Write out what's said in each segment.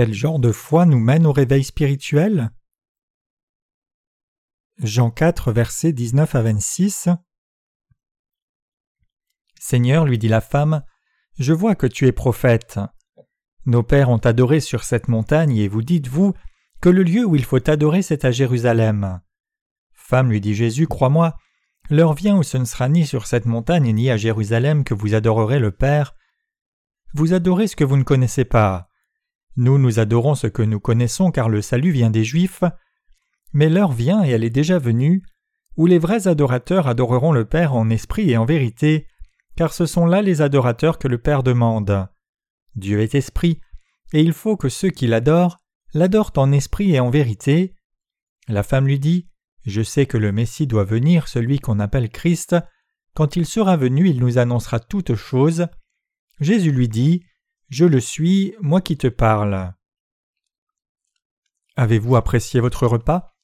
Quel genre de foi nous mène au réveil spirituel? Jean 4, versets 19 à 26 Seigneur, lui dit la femme, je vois que tu es prophète. Nos pères ont adoré sur cette montagne, et vous dites, vous, que le lieu où il faut adorer, c'est à Jérusalem. Femme, lui dit Jésus, crois-moi, l'heure vient où ce ne sera ni sur cette montagne ni à Jérusalem que vous adorerez le Père. Vous adorez ce que vous ne connaissez pas. Nous, nous adorons ce que nous connaissons car le salut vient des Juifs. Mais l'heure vient, et elle est déjà venue, où les vrais adorateurs adoreront le Père en esprit et en vérité, car ce sont là les adorateurs que le Père demande. Dieu est esprit, et il faut que ceux qui l'adorent l'adorent en esprit et en vérité. La femme lui dit Je sais que le Messie doit venir, celui qu'on appelle Christ. Quand il sera venu, il nous annoncera toutes choses. Jésus lui dit Je le suis, moi qui te parle. Avez-vous apprécié votre repas?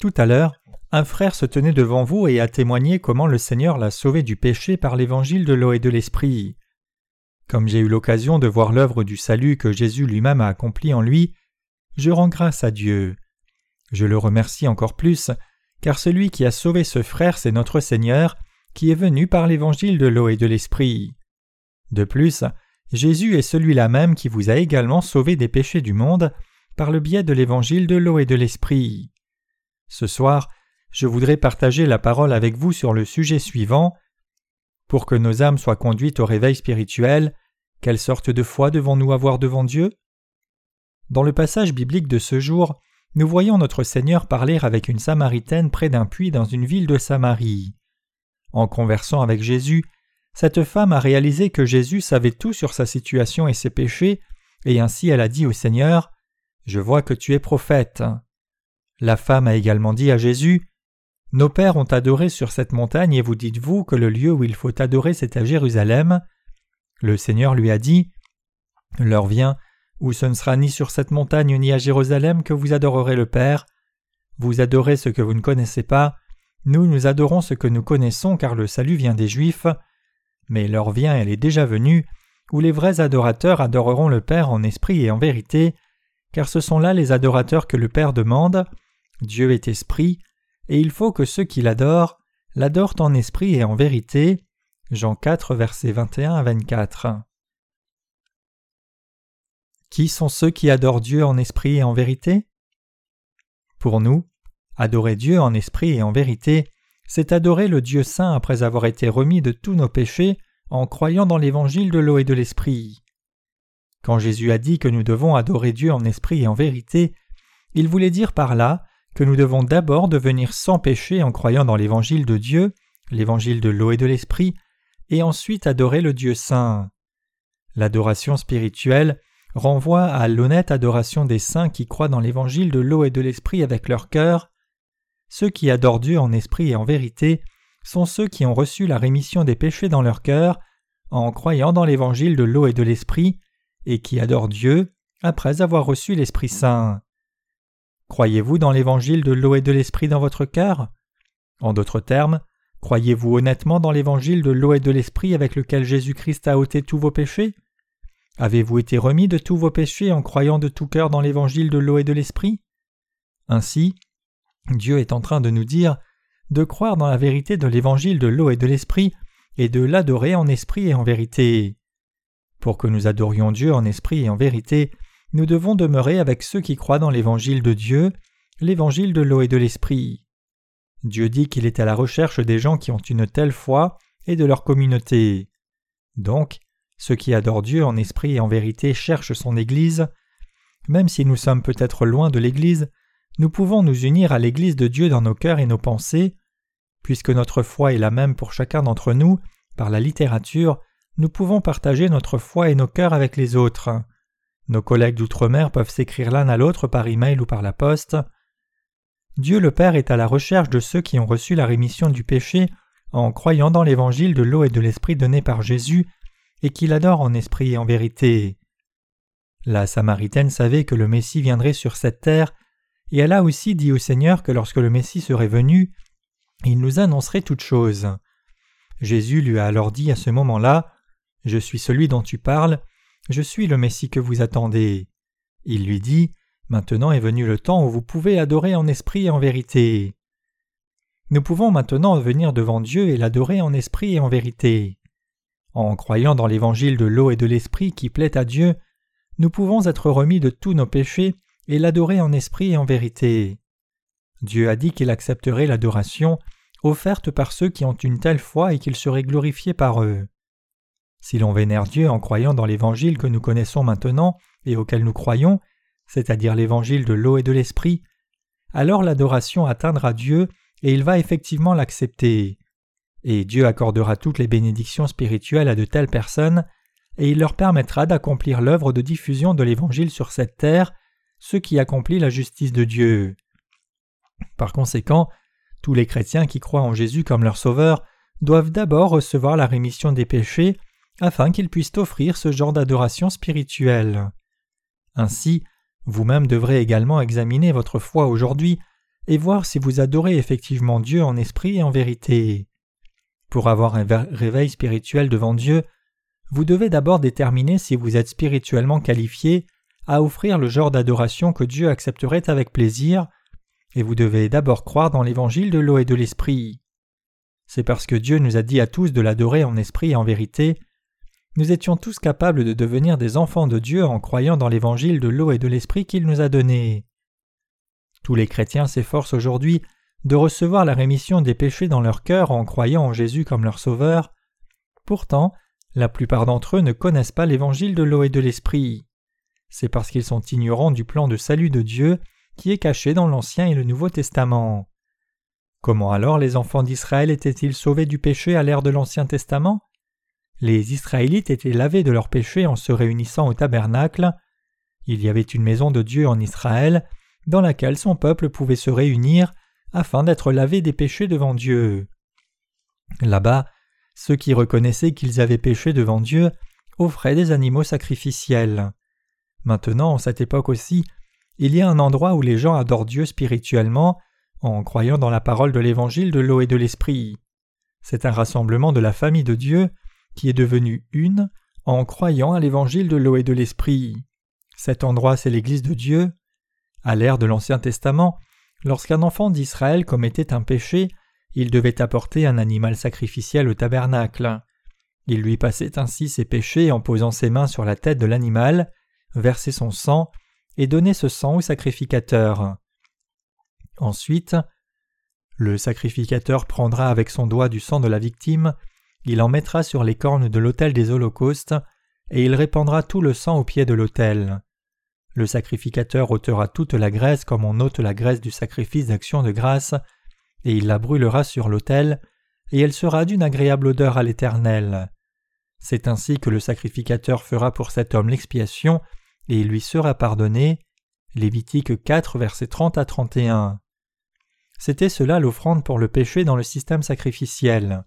Tout à l'heure, un frère se tenait devant vous et a témoigné comment le Seigneur l'a sauvé du péché par l'évangile de l'eau et de l'esprit. Comme j'ai eu l'occasion de voir l'œuvre du salut que Jésus lui-même a accomplie en lui, je rends grâce à Dieu. Je le remercie encore plus, car celui qui a sauvé ce frère, c'est notre Seigneur, qui est venu par l'évangile de l'eau et de l'esprit. De plus, Jésus est celui-là même qui vous a également sauvé des péchés du monde par le biais de l'évangile de l'eau et de l'esprit. Ce soir, je voudrais partager la parole avec vous sur le sujet suivant. Pour que nos âmes soient conduites au réveil spirituel, quelle sorte de foi devons-nous avoir devant Dieu? Dans le passage biblique de ce jour, nous voyons notre Seigneur parler avec une Samaritaine près d'un puits dans une ville de Samarie. En conversant avec Jésus, cette femme a réalisé que Jésus savait tout sur sa situation et ses péchés, et ainsi elle a dit au Seigneur Je vois que tu es prophète. La femme a également dit à Jésus Nos pères ont adoré sur cette montagne, et vous dites-vous que le lieu où il faut adorer c'est à Jérusalem. Le Seigneur lui a dit L'heure vient où ce ne sera ni sur cette montagne ni à Jérusalem que vous adorerez le Père. Vous adorez ce que vous ne connaissez pas, nous nous adorons ce que nous connaissons car le salut vient des Juifs. Mais l'heure vient, elle est déjà venue, où les vrais adorateurs adoreront le Père en esprit et en vérité, car ce sont là les adorateurs que le Père demande. Dieu est esprit, et il faut que ceux qui l'adorent l'adorent en esprit et en vérité. Jean 4, versets 21 à 24. Qui sont ceux qui adorent Dieu en esprit et en vérité? Pour nous, adorer Dieu en esprit et en vérité, c'est adorer le Dieu saint après avoir été remis de tous nos péchés en croyant dans l'évangile de l'eau et de l'esprit. Quand Jésus a dit que nous devons adorer Dieu en esprit et en vérité, il voulait dire par là que nous devons d'abord devenir sans péché en croyant dans l'évangile de Dieu, l'évangile de l'eau et de l'esprit, et ensuite adorer le Dieu saint. L'adoration spirituelle renvoie à l'honnête adoration des saints qui croient dans l'évangile de l'eau et de l'esprit avec leur cœur, ceux qui adorent Dieu en esprit et en vérité sont ceux qui ont reçu la rémission des péchés dans leur cœur en croyant dans l'évangile de l'eau et de l'esprit, et qui adorent Dieu après avoir reçu l'Esprit Saint. Croyez-vous dans l'évangile de l'eau et de l'esprit dans votre cœur? En d'autres termes, croyez-vous honnêtement dans l'évangile de l'eau et de l'esprit avec lequel Jésus-Christ a ôté tous vos péchés? Avez-vous été remis de tous vos péchés en croyant de tout cœur dans l'évangile de l'eau et de l'esprit? Ainsi, Dieu est en train de nous dire de croire dans la vérité de l'évangile de l'eau et de l'esprit et de l'adorer en esprit et en vérité. Pour que nous adorions Dieu en esprit et en vérité, nous devons demeurer avec ceux qui croient dans l'évangile de Dieu, l'évangile de l'eau et de l'esprit. Dieu dit qu'il est à la recherche des gens qui ont une telle foi et de leur communauté. Donc, ceux qui adorent Dieu en esprit et en vérité cherchent son Église. Même si nous sommes peut-être loin de l'Église, nous pouvons nous unir à l'Église de Dieu dans nos cœurs et nos pensées. Puisque notre foi est la même pour chacun d'entre nous, par la littérature, nous pouvons partager notre foi et nos cœurs avec les autres. Nos collègues d'outre-mer peuvent s'écrire l'un à l'autre par email ou par la poste. Dieu le Père est à la recherche de ceux qui ont reçu la rémission du péché en croyant dans l'évangile de l'eau et de l'esprit donné par Jésus et qui l'adorent en esprit et en vérité. La Samaritaine savait que le Messie viendrait sur cette terre et elle a aussi dit au Seigneur que lorsque le Messie serait venu, il nous annoncerait toutes choses. Jésus lui a alors dit à ce moment-là Je suis celui dont tu parles, je suis le Messie que vous attendez. Il lui dit Maintenant est venu le temps où vous pouvez adorer en esprit et en vérité. Nous pouvons maintenant venir devant Dieu et l'adorer en esprit et en vérité. En croyant dans l'évangile de l'eau et de l'esprit qui plaît à Dieu, nous pouvons être remis de tous nos péchés et l'adorer en esprit et en vérité. Dieu a dit qu'il accepterait l'adoration offerte par ceux qui ont une telle foi et qu'il serait glorifié par eux. Si l'on vénère Dieu en croyant dans l'évangile que nous connaissons maintenant et auquel nous croyons, c'est-à-dire l'évangile de l'eau et de l'esprit, alors l'adoration atteindra Dieu et il va effectivement l'accepter. Et Dieu accordera toutes les bénédictions spirituelles à de telles personnes, et il leur permettra d'accomplir l'œuvre de diffusion de l'Évangile sur cette terre, ce qui accomplit la justice de Dieu. Par conséquent, tous les chrétiens qui croient en Jésus comme leur Sauveur doivent d'abord recevoir la rémission des péchés afin qu'ils puissent offrir ce genre d'adoration spirituelle. Ainsi, vous-même devrez également examiner votre foi aujourd'hui et voir si vous adorez effectivement Dieu en esprit et en vérité. Pour avoir un réveil spirituel devant Dieu, vous devez d'abord déterminer si vous êtes spirituellement qualifié à offrir le genre d'adoration que Dieu accepterait avec plaisir, et vous devez d'abord croire dans l'évangile de l'eau et de l'esprit. C'est parce que Dieu nous a dit à tous de l'adorer en esprit et en vérité. Nous étions tous capables de devenir des enfants de Dieu en croyant dans l'évangile de l'eau et de l'esprit qu'il nous a donné. Tous les chrétiens s'efforcent aujourd'hui de recevoir la rémission des péchés dans leur cœur en croyant en Jésus comme leur Sauveur. Pourtant, la plupart d'entre eux ne connaissent pas l'évangile de l'eau et de l'esprit. C'est parce qu'ils sont ignorants du plan de salut de Dieu qui est caché dans l'Ancien et le Nouveau Testament. Comment alors les enfants d'Israël étaient-ils sauvés du péché à l'ère de l'Ancien Testament? Les Israélites étaient lavés de leurs péchés en se réunissant au tabernacle. Il y avait une maison de Dieu en Israël, dans laquelle son peuple pouvait se réunir afin d'être lavé des péchés devant Dieu. Là-bas, ceux qui reconnaissaient qu'ils avaient péché devant Dieu offraient des animaux sacrificiels. Maintenant, en cette époque aussi, il y a un endroit où les gens adorent Dieu spirituellement en croyant dans la parole de l'évangile de l'eau et de l'esprit. C'est un rassemblement de la famille de Dieu qui est devenu une en croyant à l'évangile de l'eau et de l'esprit. Cet endroit, c'est l'Église de Dieu. À l'ère de l'Ancien Testament, lorsqu'un enfant d'Israël commettait un péché, il devait apporter un animal sacrificiel au tabernacle. Il lui passait ainsi ses péchés en posant ses mains sur la tête de l'animal, versait son sang et donnait ce sang au sacrificateur. Ensuite, le sacrificateur prendra avec son doigt du sang de la victime, il en mettra sur les cornes de l'autel des holocaustes, et il répandra tout le sang au pied de l'autel. Le sacrificateur ôtera toute la graisse comme on ôte la graisse du sacrifice d'action de grâce, et il la brûlera sur l'autel, et elle sera d'une agréable odeur à l'Éternel. C'est ainsi que le sacrificateur fera pour cet homme l'expiation, et il lui sera pardonné. Lévitique 4, versets 30 à 31. C'était cela l'offrande pour le péché dans le système sacrificiel.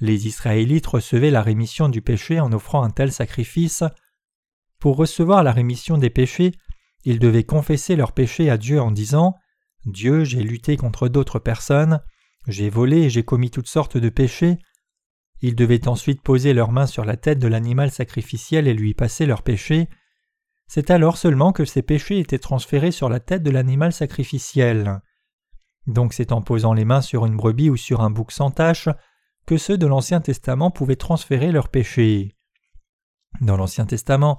Les Israélites recevaient la rémission du péché en offrant un tel sacrifice. Pour recevoir la rémission des péchés, ils devaient confesser leurs péchés à Dieu en disant Dieu, j'ai lutté contre d'autres personnes, j'ai volé et j'ai commis toutes sortes de péchés. Ils devaient ensuite poser leurs mains sur la tête de l'animal sacrificiel et lui passer leurs péchés. C'est alors seulement que ces péchés étaient transférés sur la tête de l'animal sacrificiel. Donc c'est en posant les mains sur une brebis ou sur un bouc sans tache que ceux de l'Ancien Testament pouvaient transférer leurs péchés. Dans l'Ancien Testament,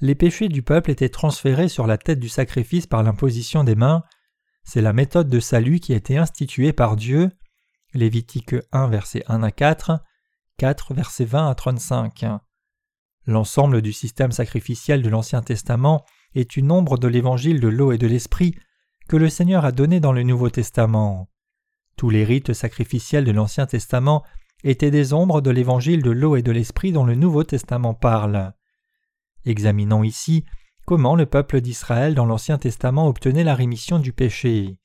les péchés du peuple étaient transférés sur la tête du sacrifice par l'imposition des mains, c'est la méthode de salut qui a été instituée par Dieu. Lévitique 1 verset 1 à 4, 4 verset 20 à 35. L'ensemble du système sacrificiel de l'Ancien Testament est une ombre de l'évangile de l'eau et de l'esprit que le Seigneur a donné dans le Nouveau Testament. Tous les rites sacrificiels de l'Ancien Testament étaient des ombres de l'évangile de l'eau et de l'esprit dont le Nouveau Testament parle. Examinons ici comment le peuple d'Israël dans l'Ancien Testament obtenait la rémission du péché.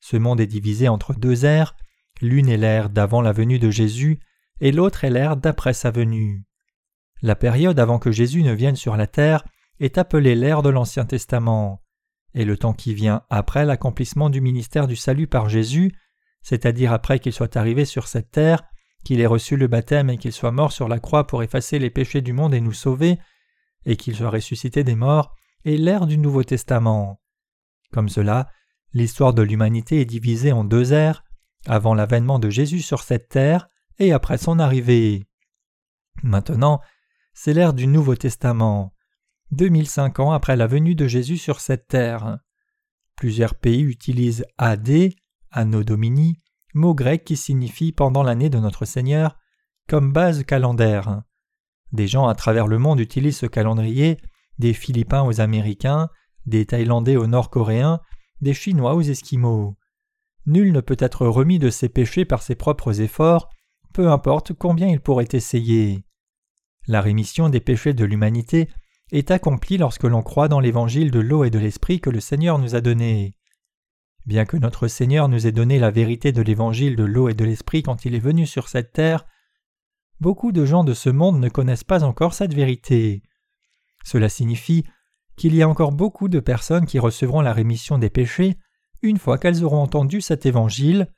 Ce monde est divisé entre deux ères, l'une est l'ère d'avant la venue de Jésus et l'autre est l'ère d'après sa venue. La période avant que Jésus ne vienne sur la terre est appelée l'ère de l'Ancien Testament, et le temps qui vient après l'accomplissement du ministère du salut par Jésus, c'est-à-dire après qu'il soit arrivé sur cette terre, qu'il ait reçu le baptême et qu'il soit mort sur la croix pour effacer les péchés du monde et nous sauver, et qu'il soit ressuscité des morts, et l'ère du Nouveau Testament. Comme cela, l'histoire de l'humanité est divisée en deux ères, avant l'avènement de Jésus sur cette terre et après son arrivée. Maintenant, c'est l'ère du Nouveau Testament, 2005 ans après la venue de Jésus sur cette terre. Plusieurs pays utilisent AD, Anno Domini, mot grec qui signifie pendant l'année de notre Seigneur, comme base calendaire. Des gens à travers le monde utilisent ce calendrier, des Philippins aux Américains, des Thaïlandais aux Nord-Coréens, des Chinois aux Esquimaux. Nul ne peut être remis de ses péchés par ses propres efforts, peu importe combien il pourrait essayer. La rémission des péchés de l'humanité est accomplie lorsque l'on croit dans l'évangile de l'eau et de l'esprit que le Seigneur nous a donné. Bien que notre Seigneur nous ait donné la vérité de l'évangile de l'eau et de l'esprit quand il est venu sur cette terre, beaucoup de gens de ce monde ne connaissent pas encore cette vérité. Cela signifie qu'il y a encore beaucoup de personnes qui recevront la rémission des péchés une fois qu'elles auront entendu cet évangile,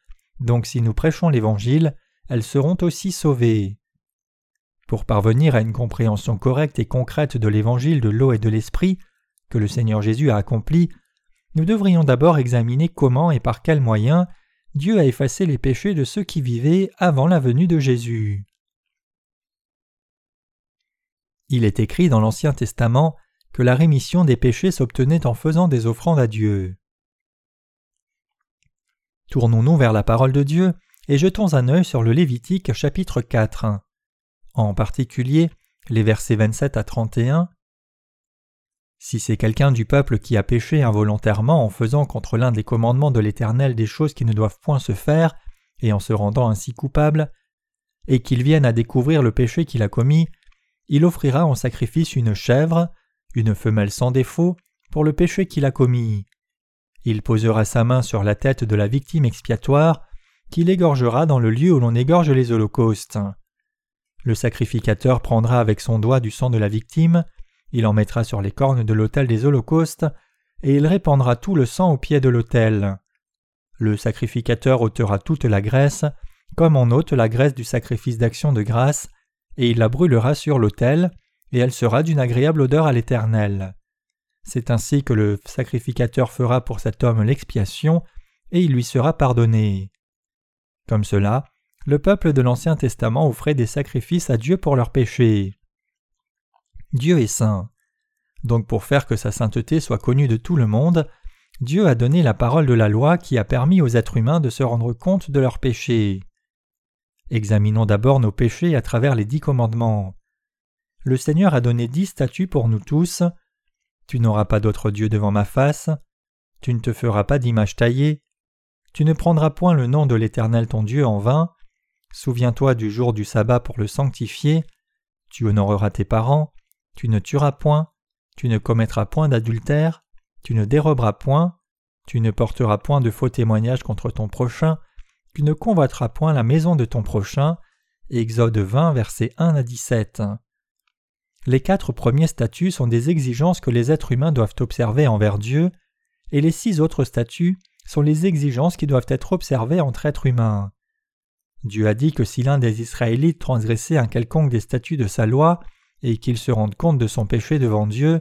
donc si nous prêchons l'évangile, elles seront aussi sauvées. Pour parvenir à une compréhension correcte et concrète de l'évangile de l'eau et de l'esprit que le Seigneur Jésus a accompli, nous devrions d'abord examiner comment et par quels moyens Dieu a effacé les péchés de ceux qui vivaient avant la venue de Jésus. Il est écrit dans l'Ancien Testament que la rémission des péchés s'obtenait en faisant des offrandes à Dieu. Tournons-nous vers la parole de Dieu et jetons un œil sur le Lévitique chapitre 4. En particulier, les versets 27 à 31. Si c'est quelqu'un du peuple qui a péché involontairement en faisant contre l'un des commandements de l'Éternel des choses qui ne doivent point se faire, et en se rendant ainsi coupable, et qu'il vienne à découvrir le péché qu'il a commis, il offrira en sacrifice une chèvre, une femelle sans défaut, pour le péché qu'il a commis. Il posera sa main sur la tête de la victime expiatoire, qu'il égorgera dans le lieu où l'on égorge les holocaustes. Le sacrificateur prendra avec son doigt du sang de la victime, il en mettra sur les cornes de l'autel des holocaustes, et il répandra tout le sang au pied de l'autel. Le sacrificateur ôtera toute la graisse, comme on ôte la graisse du sacrifice d'action de grâce, et il la brûlera sur l'autel, et elle sera d'une agréable odeur à l'Éternel. C'est ainsi que le sacrificateur fera pour cet homme l'expiation, et il lui sera pardonné. Comme cela, le peuple de l'Ancien Testament offrait des sacrifices à Dieu pour leurs péchés. Dieu est saint. Donc pour faire que sa sainteté soit connue de tout le monde, Dieu a donné la parole de la loi qui a permis aux êtres humains de se rendre compte de leurs péchés. Examinons d'abord nos péchés à travers les dix commandements. Le Seigneur a donné dix statuts pour nous tous. Tu n'auras pas d'autre Dieu devant ma face. Tu ne te feras pas d'image taillée. Tu ne prendras point le nom de l'Éternel ton Dieu en vain. Souviens-toi du jour du sabbat pour le sanctifier. Tu honoreras tes parents. Tu ne tueras point. Tu ne commettras point d'adultère. Tu ne déroberas point. Tu ne porteras point de faux témoignages contre ton prochain tu ne convoiteras point la maison de ton prochain. Exode 20, versets 1 à 17. Les quatre premiers statuts sont des exigences que les êtres humains doivent observer envers Dieu, et les six autres statuts sont les exigences qui doivent être observées entre êtres humains. Dieu a dit que si l'un des Israélites transgressait un quelconque des statuts de sa loi, et qu'il se rende compte de son péché devant Dieu,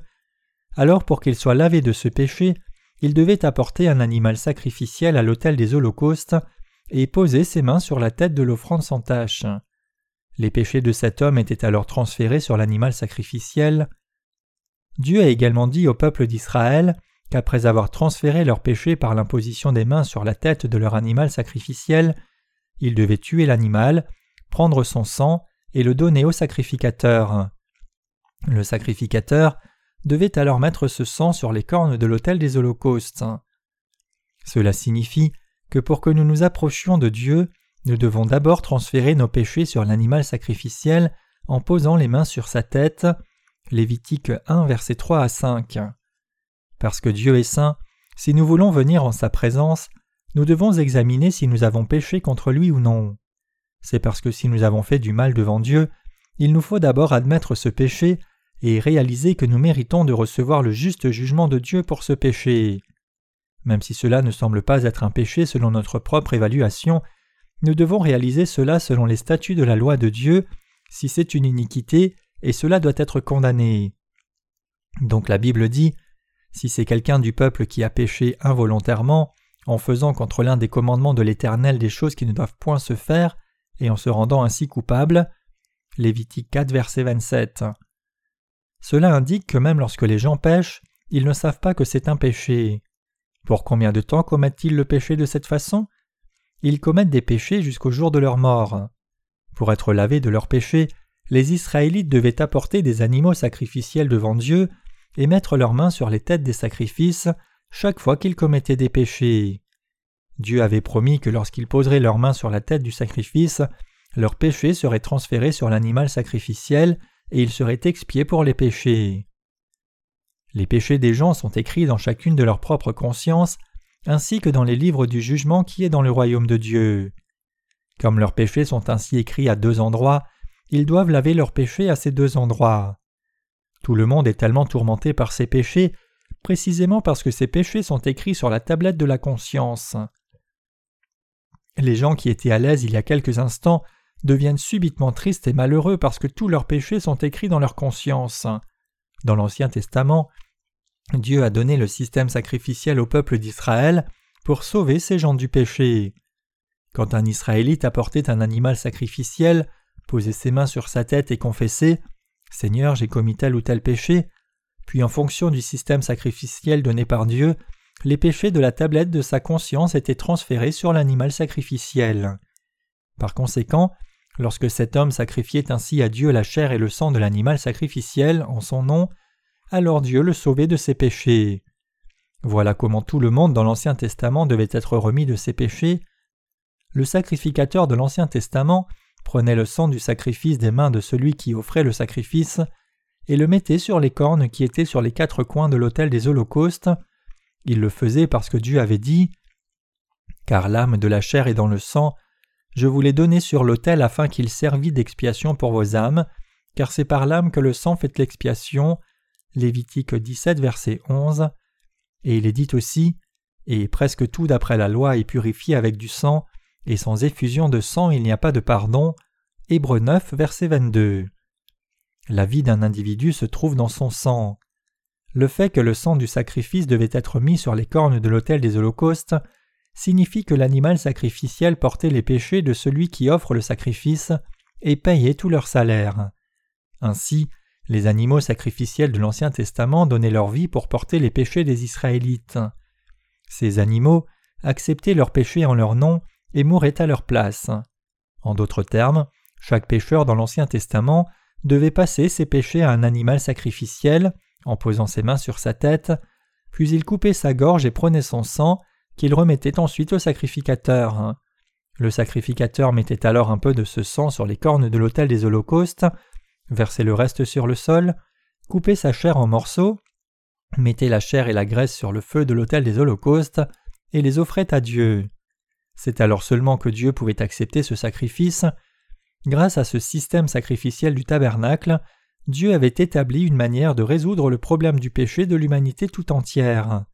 alors pour qu'il soit lavé de ce péché, il devait apporter un animal sacrificiel à l'autel des holocaustes et poser ses mains sur la tête de l'offrande sans tache. Les péchés de cet homme étaient alors transférés sur l'animal sacrificiel. Dieu a également dit au peuple d'Israël qu'après avoir transféré leurs péchés par l'imposition des mains sur la tête de leur animal sacrificiel, ils devaient tuer l'animal, prendre son sang et le donner au sacrificateur. Le sacrificateur devait alors mettre ce sang sur les cornes de l'autel des holocaustes. Cela signifie que pour que nous nous approchions de Dieu, nous devons d'abord transférer nos péchés sur l'animal sacrificiel en posant les mains sur sa tête. Lévitique 1, versets 3 à 5. Parce que Dieu est saint, si nous voulons venir en sa présence, nous devons examiner si nous avons péché contre lui ou non. C'est parce que si nous avons fait du mal devant Dieu, il nous faut d'abord admettre ce péché et réaliser que nous méritons de recevoir le juste jugement de Dieu pour ce péché. Même si cela ne semble pas être un péché selon notre propre évaluation, nous devons réaliser cela selon les statuts de la loi de Dieu, si c'est une iniquité, et cela doit être condamné. Donc la Bible dit Si c'est quelqu'un du peuple qui a péché involontairement, en faisant contre l'un des commandements de l'Éternel des choses qui ne doivent point se faire, et en se rendant ainsi coupable. Lévitique 4, verset 27. Cela indique que même lorsque les gens pêchent, ils ne savent pas que c'est un péché. Pour combien de temps commettent-ils le péché de cette façon? Ils commettent des péchés jusqu'au jour de leur mort. Pour être lavés de leurs péchés, les Israélites devaient apporter des animaux sacrificiels devant Dieu et mettre leurs mains sur les têtes des sacrifices chaque fois qu'ils commettaient des péchés. Dieu avait promis que lorsqu'ils poseraient leurs mains sur la tête du sacrifice, leurs péchés seraient transférés sur l'animal sacrificiel et ils seraient expiés pour les péchés. Les péchés des gens sont écrits dans chacune de leurs propres consciences, ainsi que dans les livres du jugement qui est dans le royaume de Dieu. Comme leurs péchés sont ainsi écrits à deux endroits, ils doivent laver leurs péchés à ces deux endroits. Tout le monde est tellement tourmenté par ces péchés, précisément parce que ces péchés sont écrits sur la tablette de la conscience. Les gens qui étaient à l'aise il y a quelques instants deviennent subitement tristes et malheureux parce que tous leurs péchés sont écrits dans leur conscience. Dans l'Ancien Testament, Dieu a donné le système sacrificiel au peuple d'Israël pour sauver ces gens du péché. Quand un Israélite apportait un animal sacrificiel, posait ses mains sur sa tête et confessait Seigneur, j'ai commis tel ou tel péché, puis en fonction du système sacrificiel donné par Dieu, les péchés de la tablette de sa conscience étaient transférés sur l'animal sacrificiel. Par conséquent, lorsque cet homme sacrifiait ainsi à Dieu la chair et le sang de l'animal sacrificiel en son nom, alors Dieu le sauvait de ses péchés. Voilà comment tout le monde dans l'Ancien Testament devait être remis de ses péchés. Le sacrificateur de l'Ancien Testament prenait le sang du sacrifice des mains de celui qui offrait le sacrifice et le mettait sur les cornes qui étaient sur les quatre coins de l'autel des holocaustes. Il le faisait parce que Dieu avait dit Car l'âme de la chair est dans le sang, je vous l'ai donné sur l'autel afin qu'il servît d'expiation pour vos âmes, car c'est par l'âme que le sang fait l'expiation. Lévitique 17, verset 11. Et il est dit aussi Et presque tout d'après la loi est purifié avec du sang, et sans effusion de sang il n'y a pas de pardon. Hébreu 9, verset 22. La vie d'un individu se trouve dans son sang. Le fait que le sang du sacrifice devait être mis sur les cornes de l'autel des holocaustes signifie que l'animal sacrificiel portait les péchés de celui qui offre le sacrifice et payait tout leur salaire. Ainsi, les animaux sacrificiels de l'Ancien Testament donnaient leur vie pour porter les péchés des Israélites. Ces animaux acceptaient leurs péchés en leur nom et mouraient à leur place. En d'autres termes, chaque pécheur dans l'Ancien Testament devait passer ses péchés à un animal sacrificiel en posant ses mains sur sa tête, puis il coupait sa gorge et prenait son sang, qu'il remettait ensuite au sacrificateur. Le sacrificateur mettait alors un peu de ce sang sur les cornes de l'autel des holocaustes, versait le reste sur le sol, coupait sa chair en morceaux, mettait la chair et la graisse sur le feu de l'autel des holocaustes, et les offrait à Dieu. C'est alors seulement que Dieu pouvait accepter ce sacrifice. Grâce à ce système sacrificiel du tabernacle, Dieu avait établi une manière de résoudre le problème du péché de l'humanité tout entière.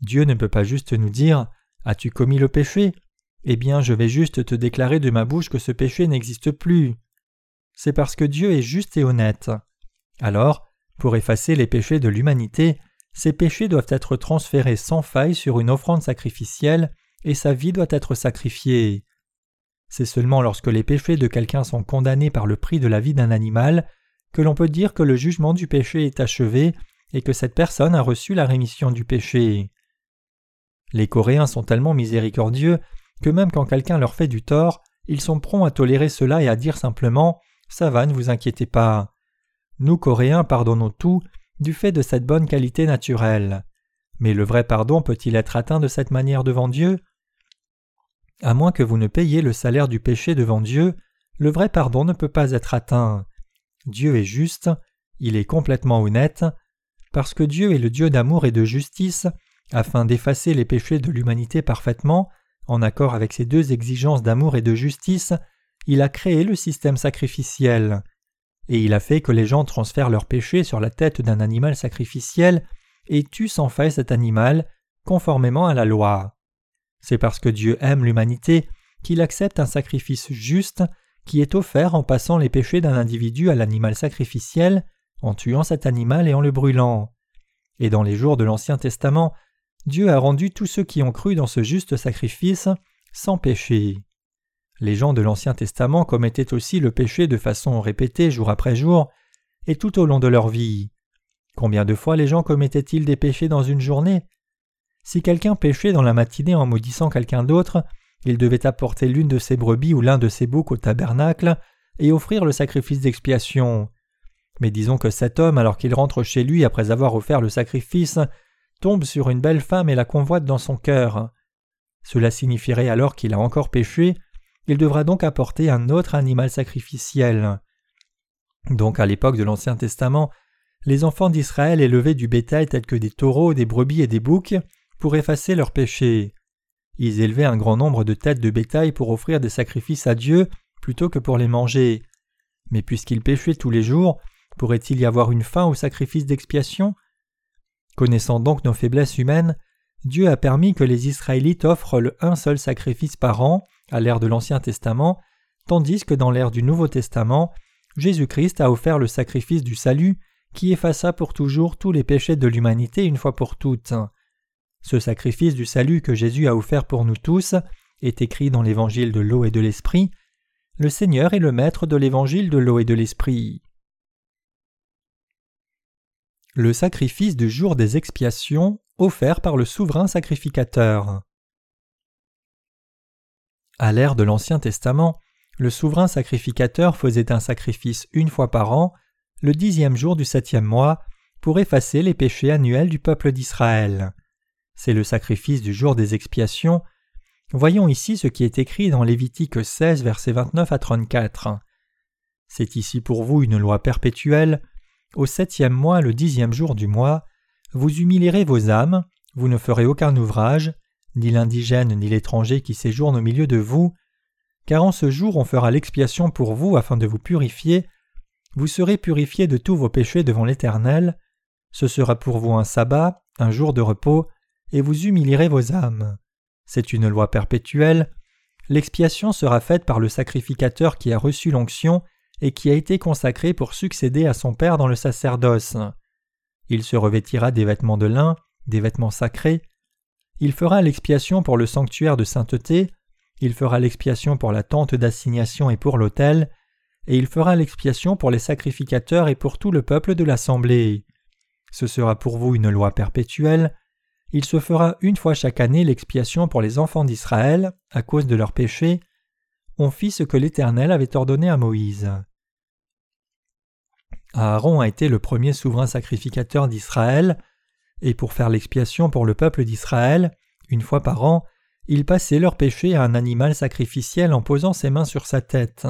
Dieu ne peut pas juste nous dire As-tu commis le péché? Eh bien, je vais juste te déclarer de ma bouche que ce péché n'existe plus. C'est parce que Dieu est juste et honnête. Alors, pour effacer les péchés de l'humanité, ces péchés doivent être transférés sans faille sur une offrande sacrificielle et sa vie doit être sacrifiée. C'est seulement lorsque les péchés de quelqu'un sont condamnés par le prix de la vie d'un animal que l'on peut dire que le jugement du péché est achevé et que cette personne a reçu la rémission du péché. Les Coréens sont tellement miséricordieux que même quand quelqu'un leur fait du tort, ils sont prompts à tolérer cela et à dire simplement Ça va, ne vous inquiétez pas. Nous, Coréens, pardonnons tout du fait de cette bonne qualité naturelle. Mais le vrai pardon peut-il être atteint de cette manière devant Dieu? À moins que vous ne payiez le salaire du péché devant Dieu, le vrai pardon ne peut pas être atteint. Dieu est juste, il est complètement honnête, parce que Dieu est le Dieu d'amour et de justice, afin d'effacer les péchés de l'humanité parfaitement, en accord avec ces deux exigences d'amour et de justice, il a créé le système sacrificiel. Et il a fait que les gens transfèrent leurs péchés sur la tête d'un animal sacrificiel et tuent sans faille cet animal, conformément à la loi. C'est parce que Dieu aime l'humanité qu'il accepte un sacrifice juste qui est offert en passant les péchés d'un individu à l'animal sacrificiel, en tuant cet animal et en le brûlant. et dans les jours de l'Ancien Testament, Dieu a rendu tous ceux qui ont cru dans ce juste sacrifice sans péché. Les gens de l'Ancien Testament commettaient aussi le péché de façon répétée jour après jour, et tout au long de leur vie. Combien de fois les gens commettaient-ils des péchés dans une journée Si quelqu'un péchait dans la matinée en maudissant quelqu'un d'autre, il devait apporter l'une de ses brebis ou l'un de ses boucs au tabernacle et offrir le sacrifice d'expiation. Mais disons que cet homme, alors qu'il rentre chez lui après avoir offert le sacrifice, tombe sur une belle femme et la convoite dans son cœur. Cela signifierait alors qu'il a encore péché, il devra donc apporter un autre animal sacrificiel. Donc à l'époque de l'Ancien Testament, les enfants d'Israël élevaient du bétail tel que des taureaux, des brebis et des boucs pour effacer leurs péchés. Ils élevaient un grand nombre de têtes de bétail pour offrir des sacrifices à Dieu plutôt que pour les manger. Mais puisqu'ils péchaient tous les jours, pourrait-il y avoir une fin au sacrifice d'expiation? Connaissant donc nos faiblesses humaines, Dieu a permis que les Israélites offrent le un seul sacrifice par an à l'ère de l'Ancien Testament, tandis que dans l'ère du Nouveau Testament, Jésus-Christ a offert le sacrifice du salut qui effaça pour toujours tous les péchés de l'humanité une fois pour toutes. Ce sacrifice du salut que Jésus a offert pour nous tous est écrit dans l'évangile de l'eau et de l'esprit. Le Seigneur est le maître de l'évangile de l'eau et de l'esprit. Le sacrifice du jour des expiations offert par le souverain sacrificateur. À l'ère de l'Ancien Testament, le souverain sacrificateur faisait un sacrifice une fois par an, le dixième jour du septième mois, pour effacer les péchés annuels du peuple d'Israël. C'est le sacrifice du jour des expiations. Voyons ici ce qui est écrit dans Lévitique 16, versets 29 à 34. C'est ici pour vous une loi perpétuelle. Au septième mois, le dixième jour du mois, vous humilierez vos âmes, vous ne ferez aucun ouvrage, ni l'indigène ni l'étranger qui séjourne au milieu de vous, car en ce jour on fera l'expiation pour vous afin de vous purifier, vous serez purifiés de tous vos péchés devant l'Éternel, ce sera pour vous un sabbat, un jour de repos, et vous humilierez vos âmes. C'est une loi perpétuelle, l'expiation sera faite par le sacrificateur qui a reçu l'onction et qui a été consacré pour succéder à son Père dans le sacerdoce. Il se revêtira des vêtements de lin, des vêtements sacrés, il fera l'expiation pour le sanctuaire de sainteté, il fera l'expiation pour la tente d'assignation et pour l'autel, et il fera l'expiation pour les sacrificateurs et pour tout le peuple de l'assemblée. Ce sera pour vous une loi perpétuelle. Il se fera une fois chaque année l'expiation pour les enfants d'Israël, à cause de leurs péchés. On fit ce que l'Éternel avait ordonné à Moïse. Aaron a été le premier souverain sacrificateur d'Israël et pour faire l'expiation pour le peuple d'Israël, une fois par an, il passait leur péché à un animal sacrificiel en posant ses mains sur sa tête.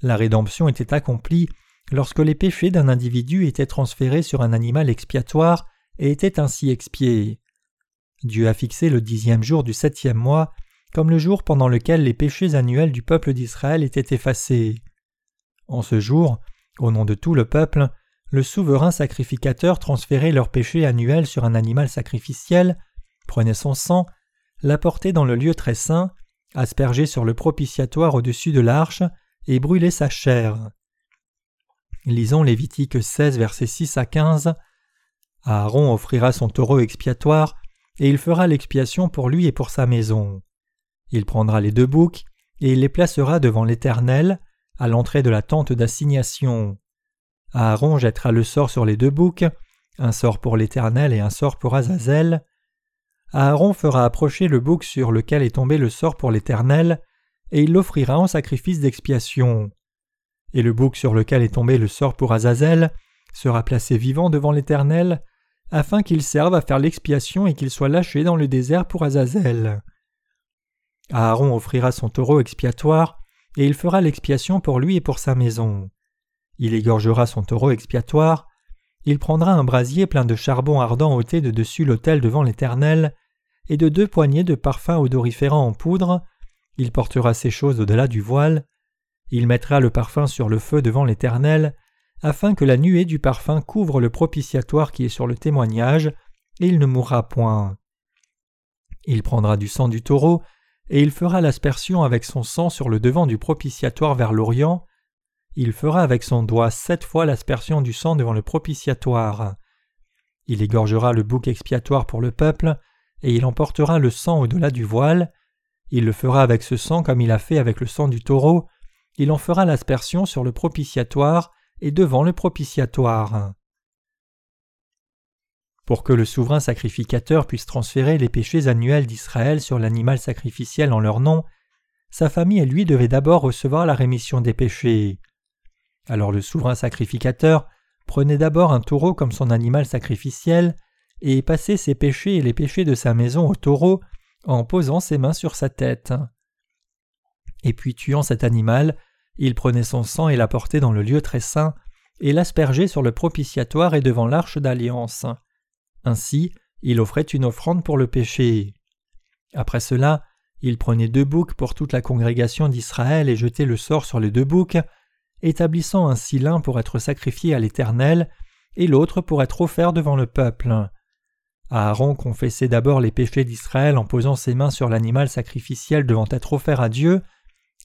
La rédemption était accomplie lorsque les péchés d'un individu étaient transférés sur un animal expiatoire et étaient ainsi expiés. Dieu a fixé le dixième jour du septième mois comme le jour pendant lequel les péchés annuels du peuple d'Israël étaient effacés. En ce jour, au nom de tout le peuple, le souverain sacrificateur transférait leurs péchés annuels sur un animal sacrificiel, prenait son sang, l'apportait dans le lieu très saint, aspergeait sur le propitiatoire au-dessus de l'arche et brûlait sa chair. Lisons Lévitique 16, versets 6 à 15. Aaron offrira son taureau expiatoire, et il fera l'expiation pour lui et pour sa maison. Il prendra les deux boucs, et il les placera devant l'Éternel, à l'entrée de la tente d'assignation. Aaron jettera le sort sur les deux boucs, un sort pour l'Éternel et un sort pour Azazel. Aaron fera approcher le bouc sur lequel est tombé le sort pour l'Éternel, et il l'offrira en sacrifice d'expiation. Et le bouc sur lequel est tombé le sort pour Azazel sera placé vivant devant l'Éternel, afin qu'il serve à faire l'expiation et qu'il soit lâché dans le désert pour Azazel. Aaron offrira son taureau expiatoire, et il fera l'expiation pour lui et pour sa maison. Il égorgera son taureau expiatoire, il prendra un brasier plein de charbon ardent ôté de dessus l'autel devant l'Éternel, et de deux poignées de parfum odoriférant en poudre, il portera ces choses au-delà du voile, il mettra le parfum sur le feu devant l'Éternel, afin que la nuée du parfum couvre le propitiatoire qui est sur le témoignage, et il ne mourra point. Il prendra du sang du taureau, et il fera l'aspersion avec son sang sur le devant du propitiatoire vers l'Orient, il fera avec son doigt sept fois l'aspersion du sang devant le propitiatoire. Il égorgera le bouc expiatoire pour le peuple, et il emportera le sang au-delà du voile. Il le fera avec ce sang comme il a fait avec le sang du taureau. Il en fera l'aspersion sur le propitiatoire et devant le propitiatoire. Pour que le souverain sacrificateur puisse transférer les péchés annuels d'Israël sur l'animal sacrificiel en leur nom, sa famille et lui devaient d'abord recevoir la rémission des péchés. Alors le souverain sacrificateur prenait d'abord un taureau comme son animal sacrificiel, et passait ses péchés et les péchés de sa maison au taureau en posant ses mains sur sa tête. Et puis tuant cet animal, il prenait son sang et l'apportait dans le lieu très saint, et l'aspergeait sur le propitiatoire et devant l'arche d'alliance. Ainsi, il offrait une offrande pour le péché. Après cela, il prenait deux boucs pour toute la congrégation d'Israël et jetait le sort sur les deux boucs, établissant ainsi l'un pour être sacrifié à l'Éternel et l'autre pour être offert devant le peuple. Aaron confessait d'abord les péchés d'Israël en posant ses mains sur l'animal sacrificiel devant être offert à Dieu,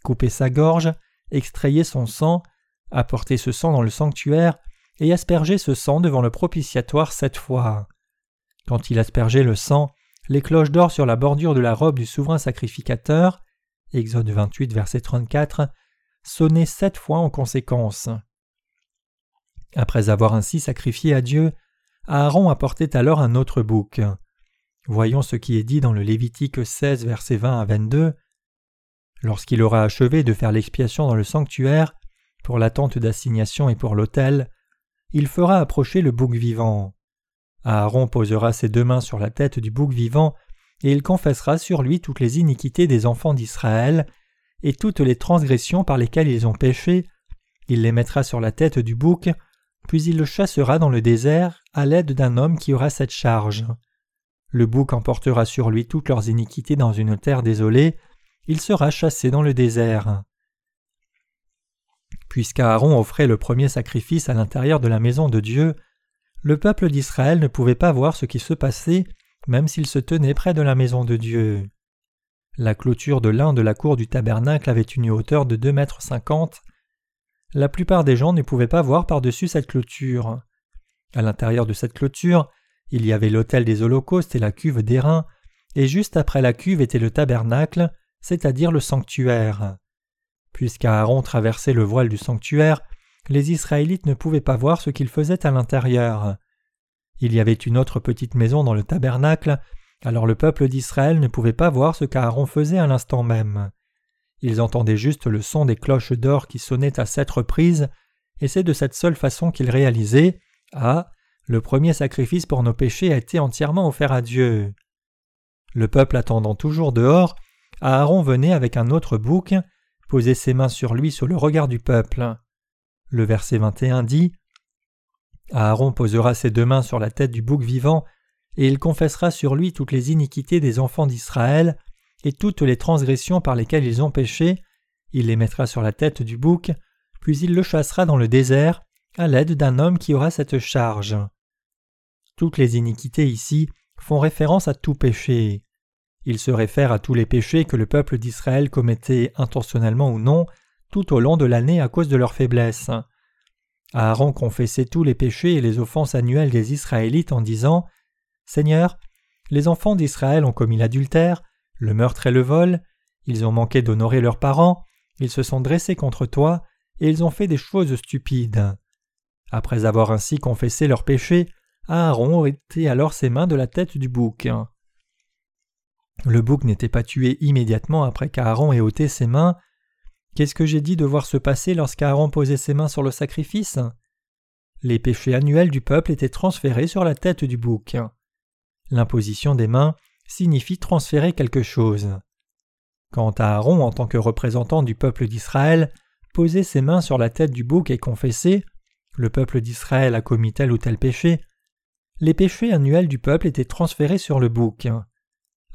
coupait sa gorge, extrayait son sang, apportait ce sang dans le sanctuaire et aspergeait ce sang devant le propitiatoire sept fois. Quand il aspergeait le sang, les cloches d'or sur la bordure de la robe du souverain sacrificateur, Exode 28, verset 34, sonnaient sept fois en conséquence. Après avoir ainsi sacrifié à Dieu, Aaron apportait alors un autre bouc. Voyons ce qui est dit dans le Lévitique 16, verset 20 à 22. Lorsqu'il aura achevé de faire l'expiation dans le sanctuaire, pour la tente d'assignation et pour l'autel, il fera approcher le bouc vivant. Aaron posera ses deux mains sur la tête du bouc vivant, et il confessera sur lui toutes les iniquités des enfants d'Israël, et toutes les transgressions par lesquelles ils ont péché, il les mettra sur la tête du bouc, puis il le chassera dans le désert à l'aide d'un homme qui aura cette charge. Le bouc emportera sur lui toutes leurs iniquités dans une terre désolée, il sera chassé dans le désert. Puisqu'Aaron offrait le premier sacrifice à l'intérieur de la maison de Dieu, le peuple d'Israël ne pouvait pas voir ce qui se passait, même s'il se tenait près de la maison de Dieu. La clôture de l'un de la cour du tabernacle avait une hauteur de deux mètres cinquante. La plupart des gens ne pouvaient pas voir par-dessus cette clôture. À l'intérieur de cette clôture, il y avait l'autel des holocaustes et la cuve d'airain, et juste après la cuve était le tabernacle, c'est-à-dire le sanctuaire. Puisqu'Aaron traversait le voile du sanctuaire, les Israélites ne pouvaient pas voir ce qu'ils faisaient à l'intérieur. Il y avait une autre petite maison dans le tabernacle, alors le peuple d'Israël ne pouvait pas voir ce qu'Aaron faisait à l'instant même. Ils entendaient juste le son des cloches d'or qui sonnaient à sept reprises, et c'est de cette seule façon qu'ils réalisaient Ah, le premier sacrifice pour nos péchés a été entièrement offert à Dieu. Le peuple attendant toujours dehors, Aaron venait avec un autre bouc, posait ses mains sur lui sous le regard du peuple. Le verset 21 dit Aaron posera ses deux mains sur la tête du bouc vivant, et il confessera sur lui toutes les iniquités des enfants d'Israël, et toutes les transgressions par lesquelles ils ont péché, il les mettra sur la tête du bouc, puis il le chassera dans le désert, à l'aide d'un homme qui aura cette charge. Toutes les iniquités ici font référence à tout péché. Il se réfère à tous les péchés que le peuple d'Israël commettait intentionnellement ou non tout au long de l'année à cause de leur faiblesse. Aaron confessait tous les péchés et les offenses annuelles des Israélites en disant Seigneur, les enfants d'Israël ont commis l'adultère, le meurtre et le vol, ils ont manqué d'honorer leurs parents, ils se sont dressés contre toi, et ils ont fait des choses stupides. Après avoir ainsi confessé leurs péchés, Aaron ôtait alors ses mains de la tête du bouc. Le bouc n'était pas tué immédiatement après qu'Aaron ait ôté ses mains. Qu'est-ce que j'ai dit de voir se passer lorsqu'Aaron posait ses mains sur le sacrifice? Les péchés annuels du peuple étaient transférés sur la tête du bouc. L'imposition des mains signifie transférer quelque chose. Quant à Aaron en tant que représentant du peuple d'Israël, poser ses mains sur la tête du bouc et confesser le peuple d'Israël a commis tel ou tel péché, les péchés annuels du peuple étaient transférés sur le bouc.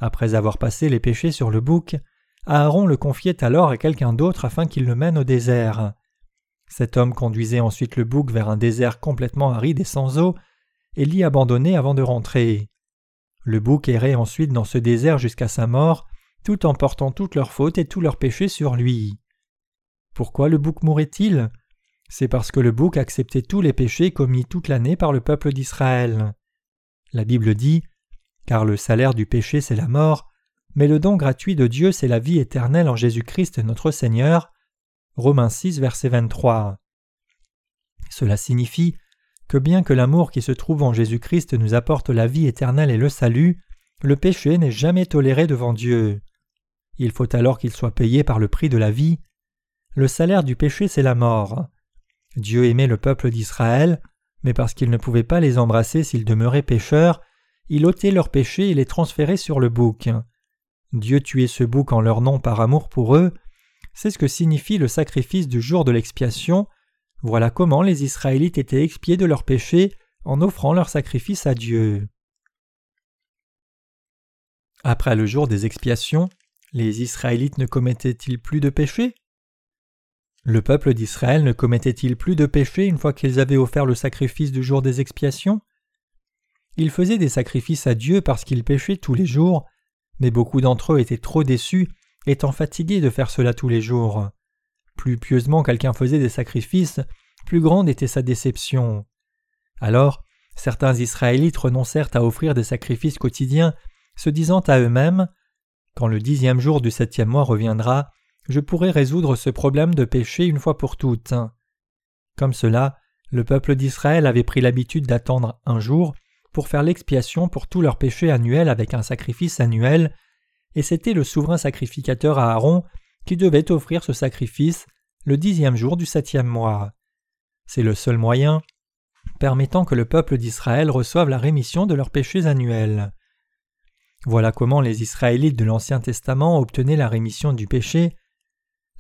Après avoir passé les péchés sur le bouc, Aaron le confiait alors à quelqu'un d'autre afin qu'il le mène au désert. Cet homme conduisait ensuite le bouc vers un désert complètement aride et sans eau, et l'y abandonnait avant de rentrer. Le bouc errait ensuite dans ce désert jusqu'à sa mort, tout en portant toutes leurs fautes et tous leurs péchés sur lui. Pourquoi le bouc mourait-il? C'est parce que le bouc acceptait tous les péchés commis toute l'année par le peuple d'Israël. La Bible dit Car le salaire du péché c'est la mort, mais le don gratuit de Dieu c'est la vie éternelle en Jésus-Christ notre Seigneur. Romains 6, verset 23. Cela signifie que bien que l'amour qui se trouve en Jésus-Christ nous apporte la vie éternelle et le salut, le péché n'est jamais toléré devant Dieu. Il faut alors qu'il soit payé par le prix de la vie. Le salaire du péché c'est la mort. Dieu aimait le peuple d'Israël, mais parce qu'il ne pouvait pas les embrasser s'ils demeuraient pécheurs, il ôtait leurs péchés et les transférait sur le bouc. Dieu tuait ce bouc en leur nom par amour pour eux. C'est ce que signifie le sacrifice du jour de l'expiation. Voilà comment les Israélites étaient expiés de leurs péchés en offrant leur sacrifice à Dieu. Après le jour des expiations, les Israélites ne commettaient-ils plus de péchés? Le peuple d'Israël ne commettait-il plus de péchés une fois qu'ils avaient offert le sacrifice du jour des expiations? Ils faisaient des sacrifices à Dieu parce qu'ils péchaient tous les jours, mais beaucoup d'entre eux étaient trop déçus, étant fatigués de faire cela tous les jours. Plus pieusement quelqu'un faisait des sacrifices, plus grande était sa déception. Alors, certains Israélites renoncèrent à offrir des sacrifices quotidiens, se disant à eux-mêmes Quand le dixième jour du septième mois reviendra, je pourrai résoudre ce problème de péché une fois pour toutes. Comme cela, le peuple d'Israël avait pris l'habitude d'attendre un jour pour faire l'expiation pour tous leurs péchés annuels avec un sacrifice annuel, et c'était le souverain sacrificateur Aaron qui devait offrir ce sacrifice le dixième jour du septième mois. C'est le seul moyen permettant que le peuple d'Israël reçoive la rémission de leurs péchés annuels. Voilà comment les Israélites de l'Ancien Testament obtenaient la rémission du péché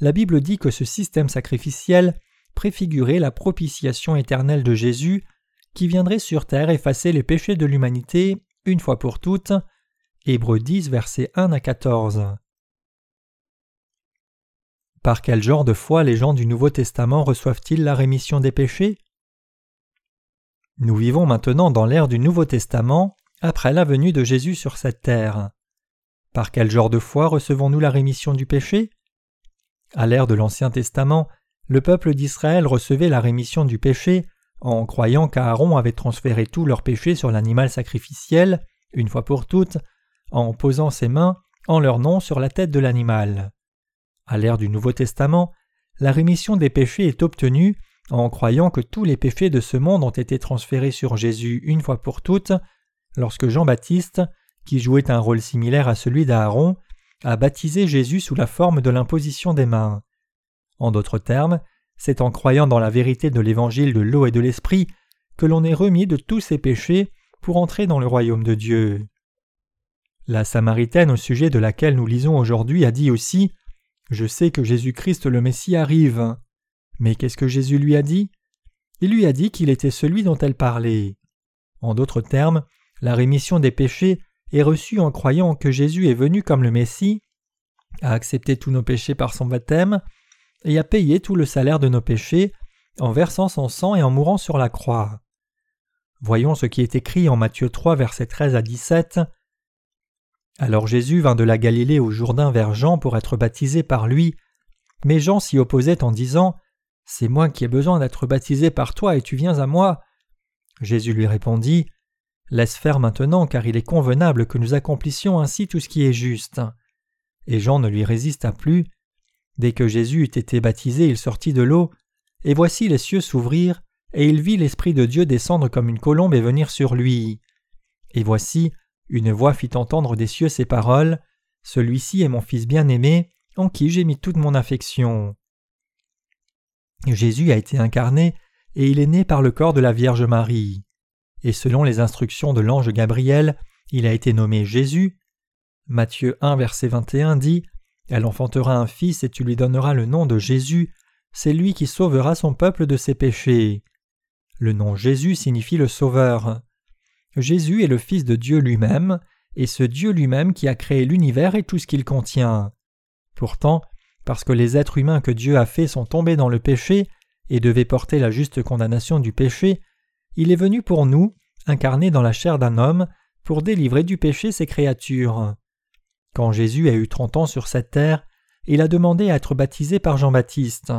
la Bible dit que ce système sacrificiel préfigurait la propitiation éternelle de Jésus qui viendrait sur terre effacer les péchés de l'humanité une fois pour toutes. Hébreux 10, versets 1 à 14. Par quel genre de foi les gens du Nouveau Testament reçoivent-ils la rémission des péchés? Nous vivons maintenant dans l'ère du Nouveau Testament, après la venue de Jésus sur cette terre. Par quel genre de foi recevons-nous la rémission du péché? À l'ère de l'Ancien Testament, le peuple d'Israël recevait la rémission du péché en croyant qu'Aaron avait transféré tous leurs péchés sur l'animal sacrificiel, une fois pour toutes, en posant ses mains en leur nom sur la tête de l'animal. À l'ère du Nouveau Testament, la rémission des péchés est obtenue en croyant que tous les péchés de ce monde ont été transférés sur Jésus une fois pour toutes, lorsque Jean-Baptiste, qui jouait un rôle similaire à celui d'Aaron, a baptisé Jésus sous la forme de l'imposition des mains. En d'autres termes, c'est en croyant dans la vérité de l'évangile de l'eau et de l'esprit que l'on est remis de tous ses péchés pour entrer dans le royaume de Dieu. La Samaritaine au sujet de laquelle nous lisons aujourd'hui a dit aussi Je sais que Jésus-Christ le Messie arrive. Mais qu'est-ce que Jésus lui a dit? Il lui a dit qu'il était celui dont elle parlait. En d'autres termes, la rémission des péchés est reçu en croyant que Jésus est venu comme le Messie, a accepté tous nos péchés par son baptême, et a payé tout le salaire de nos péchés en versant son sang et en mourant sur la croix. Voyons ce qui est écrit en Matthieu 3, versets 13 à 17. Alors Jésus vint de la Galilée au Jourdain vers Jean pour être baptisé par lui, mais Jean s'y opposait en disant C'est moi qui ai besoin d'être baptisé par toi et tu viens à moi. Jésus lui répondit Laisse faire maintenant, car il est convenable que nous accomplissions ainsi tout ce qui est juste. Et Jean ne lui résista plus. Dès que Jésus eut été baptisé, il sortit de l'eau, et voici les cieux s'ouvrir, et il vit l'Esprit de Dieu descendre comme une colombe et venir sur lui. Et voici, une voix fit entendre des cieux ces paroles Celui-ci est mon Fils bien-aimé, en qui j'ai mis toute mon affection. Jésus a été incarné, et il est né par le corps de la Vierge Marie et selon les instructions de l'ange Gabriel, il a été nommé Jésus. Matthieu 1 verset 21 dit Elle enfantera un fils et tu lui donneras le nom de Jésus, c'est lui qui sauvera son peuple de ses péchés. Le nom Jésus signifie le Sauveur. Jésus est le Fils de Dieu lui-même, et ce Dieu lui-même qui a créé l'univers et tout ce qu'il contient. Pourtant, parce que les êtres humains que Dieu a faits sont tombés dans le péché et devaient porter la juste condamnation du péché, il est venu pour nous, incarné dans la chair d'un homme, pour délivrer du péché ses créatures. Quand Jésus a eu trente ans sur cette terre, il a demandé à être baptisé par Jean-Baptiste.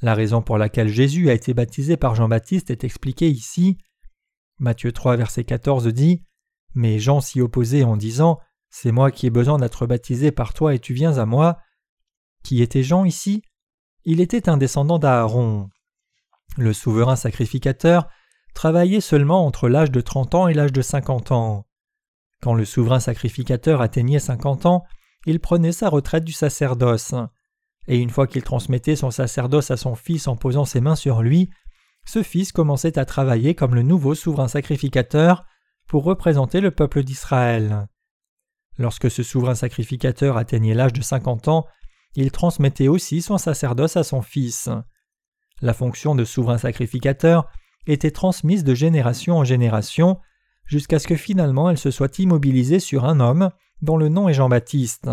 La raison pour laquelle Jésus a été baptisé par Jean-Baptiste est expliquée ici. Matthieu 3, verset 14 dit Mais Jean s'y opposait en disant C'est moi qui ai besoin d'être baptisé par toi et tu viens à moi. Qui était Jean ici? Il était un descendant d'Aaron. Le souverain sacrificateur travaillait seulement entre l'âge de trente ans et l'âge de cinquante ans. Quand le souverain sacrificateur atteignait cinquante ans, il prenait sa retraite du sacerdoce. Et une fois qu'il transmettait son sacerdoce à son fils en posant ses mains sur lui, ce fils commençait à travailler comme le nouveau souverain sacrificateur pour représenter le peuple d'Israël. Lorsque ce souverain sacrificateur atteignait l'âge de cinquante ans, il transmettait aussi son sacerdoce à son fils. La fonction de souverain sacrificateur était transmise de génération en génération, jusqu'à ce que finalement elle se soit immobilisée sur un homme dont le nom est Jean-Baptiste.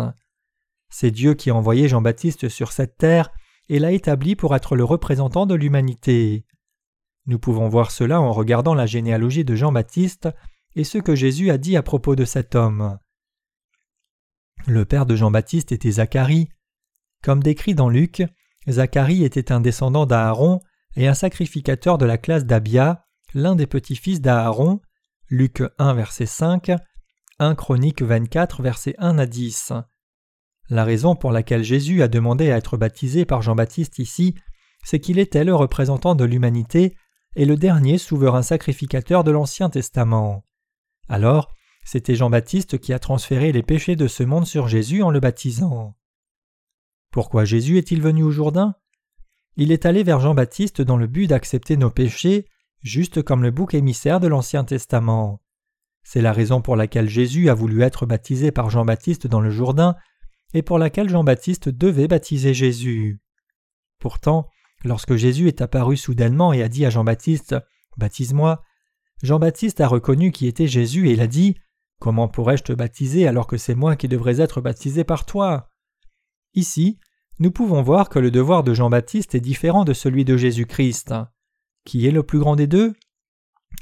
C'est Dieu qui a envoyé Jean-Baptiste sur cette terre et l'a établi pour être le représentant de l'humanité. Nous pouvons voir cela en regardant la généalogie de Jean-Baptiste et ce que Jésus a dit à propos de cet homme. Le père de Jean-Baptiste était Zacharie. Comme décrit dans Luc, Zacharie était un descendant d'Aaron et un sacrificateur de la classe d'Abia, l'un des petits-fils d'Aaron. Luc 1 verset 5, 1 Chronique 24 verset 1 à 10. La raison pour laquelle Jésus a demandé à être baptisé par Jean-Baptiste ici, c'est qu'il était le représentant de l'humanité et le dernier souverain sacrificateur de l'Ancien Testament. Alors, c'était Jean-Baptiste qui a transféré les péchés de ce monde sur Jésus en le baptisant. Pourquoi Jésus est-il venu au Jourdain? Il est allé vers Jean-Baptiste dans le but d'accepter nos péchés, juste comme le bouc émissaire de l'Ancien Testament. C'est la raison pour laquelle Jésus a voulu être baptisé par Jean-Baptiste dans le Jourdain et pour laquelle Jean-Baptiste devait baptiser Jésus. Pourtant, lorsque Jésus est apparu soudainement et a dit à Jean-Baptiste Baptise-moi, Jean-Baptiste a reconnu qui était Jésus et il a dit Comment pourrais-je te baptiser alors que c'est moi qui devrais être baptisé par toi? Ici, nous pouvons voir que le devoir de Jean-Baptiste est différent de celui de Jésus-Christ. Qui est le plus grand des deux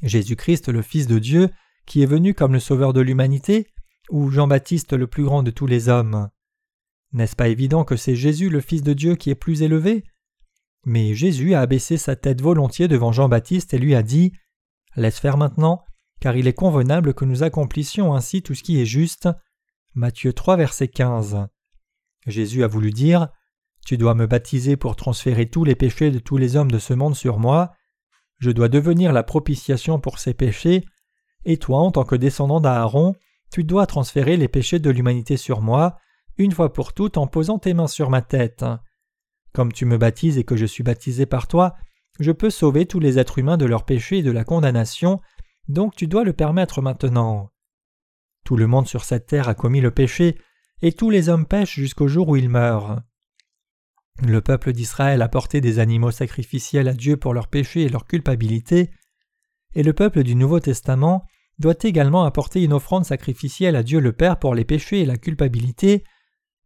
Jésus-Christ, le Fils de Dieu, qui est venu comme le Sauveur de l'humanité, ou Jean-Baptiste, le plus grand de tous les hommes N'est-ce pas évident que c'est Jésus, le Fils de Dieu, qui est plus élevé? Mais Jésus a abaissé sa tête volontiers devant Jean-Baptiste et lui a dit Laisse faire maintenant, car il est convenable que nous accomplissions ainsi tout ce qui est juste. Matthieu 3, verset 15. Jésus a voulu dire Tu dois me baptiser pour transférer tous les péchés de tous les hommes de ce monde sur moi. Je dois devenir la propitiation pour ces péchés, et toi, en tant que descendant d'Aaron, tu dois transférer les péchés de l'humanité sur moi, une fois pour toutes en posant tes mains sur ma tête. Comme tu me baptises et que je suis baptisé par toi, je peux sauver tous les êtres humains de leurs péchés et de la condamnation, donc tu dois le permettre maintenant. Tout le monde sur cette terre a commis le péché, et tous les hommes pêchent jusqu'au jour où ils meurent. Le peuple d'Israël a porté des animaux sacrificiels à Dieu pour leurs péchés et leur culpabilité, et le peuple du Nouveau Testament doit également apporter une offrande sacrificielle à Dieu le Père pour les péchés et la culpabilité,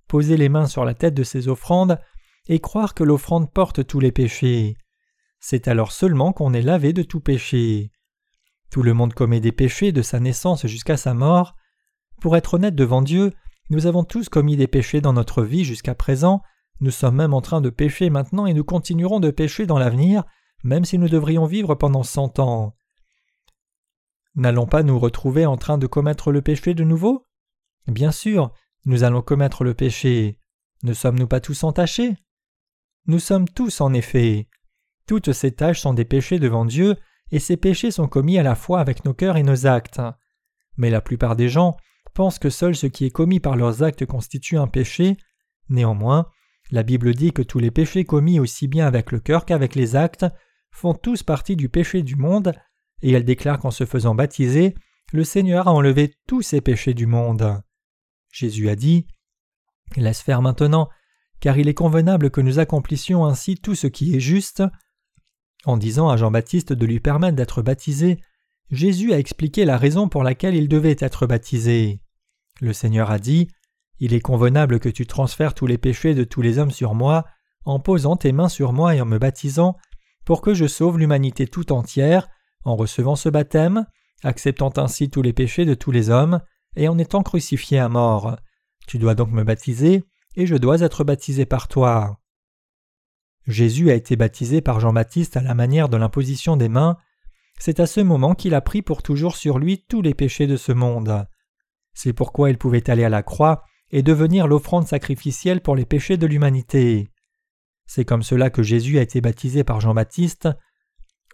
poser les mains sur la tête de ces offrandes et croire que l'offrande porte tous les péchés. C'est alors seulement qu'on est lavé de tout péché. Tout le monde commet des péchés de sa naissance jusqu'à sa mort. Pour être honnête devant Dieu, nous avons tous commis des péchés dans notre vie jusqu'à présent, nous sommes même en train de pécher maintenant et nous continuerons de pécher dans l'avenir, même si nous devrions vivre pendant cent ans. N'allons pas nous retrouver en train de commettre le péché de nouveau? Bien sûr, nous allons commettre le péché. Ne sommes-nous pas tous entachés? Nous sommes tous en effet. Toutes ces tâches sont des péchés devant Dieu, et ces péchés sont commis à la fois avec nos cœurs et nos actes. Mais la plupart des gens pensent que seul ce qui est commis par leurs actes constitue un péché. Néanmoins, la Bible dit que tous les péchés commis aussi bien avec le cœur qu'avec les actes font tous partie du péché du monde, et elle déclare qu'en se faisant baptiser, le Seigneur a enlevé tous ces péchés du monde. Jésus a dit Laisse faire maintenant, car il est convenable que nous accomplissions ainsi tout ce qui est juste. En disant à Jean-Baptiste de lui permettre d'être baptisé, Jésus a expliqué la raison pour laquelle il devait être baptisé. Le Seigneur a dit Il est convenable que tu transfères tous les péchés de tous les hommes sur moi, en posant tes mains sur moi et en me baptisant, pour que je sauve l'humanité tout entière, en recevant ce baptême, acceptant ainsi tous les péchés de tous les hommes, et en étant crucifié à mort. Tu dois donc me baptiser, et je dois être baptisé par toi. Jésus a été baptisé par Jean-Baptiste à la manière de l'imposition des mains. c'est à ce moment qu'il a pris pour toujours sur lui tous les péchés de ce monde. C'est pourquoi il pouvait aller à la croix et devenir l'offrande sacrificielle pour les péchés de l'humanité. C'est comme cela que Jésus a été baptisé par Jean-Baptiste.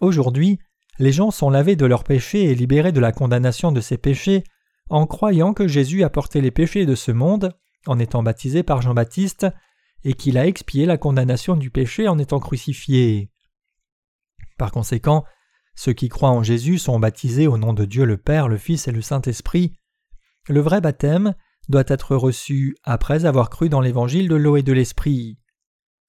Aujourd'hui, les gens sont lavés de leurs péchés et libérés de la condamnation de ces péchés en croyant que Jésus a porté les péchés de ce monde en étant baptisé par Jean-Baptiste et qu'il a expié la condamnation du péché en étant crucifié. Par conséquent, ceux qui croient en Jésus sont baptisés au nom de Dieu le Père, le Fils et le Saint-Esprit. Le vrai baptême doit être reçu après avoir cru dans l'évangile de l'eau et de l'Esprit.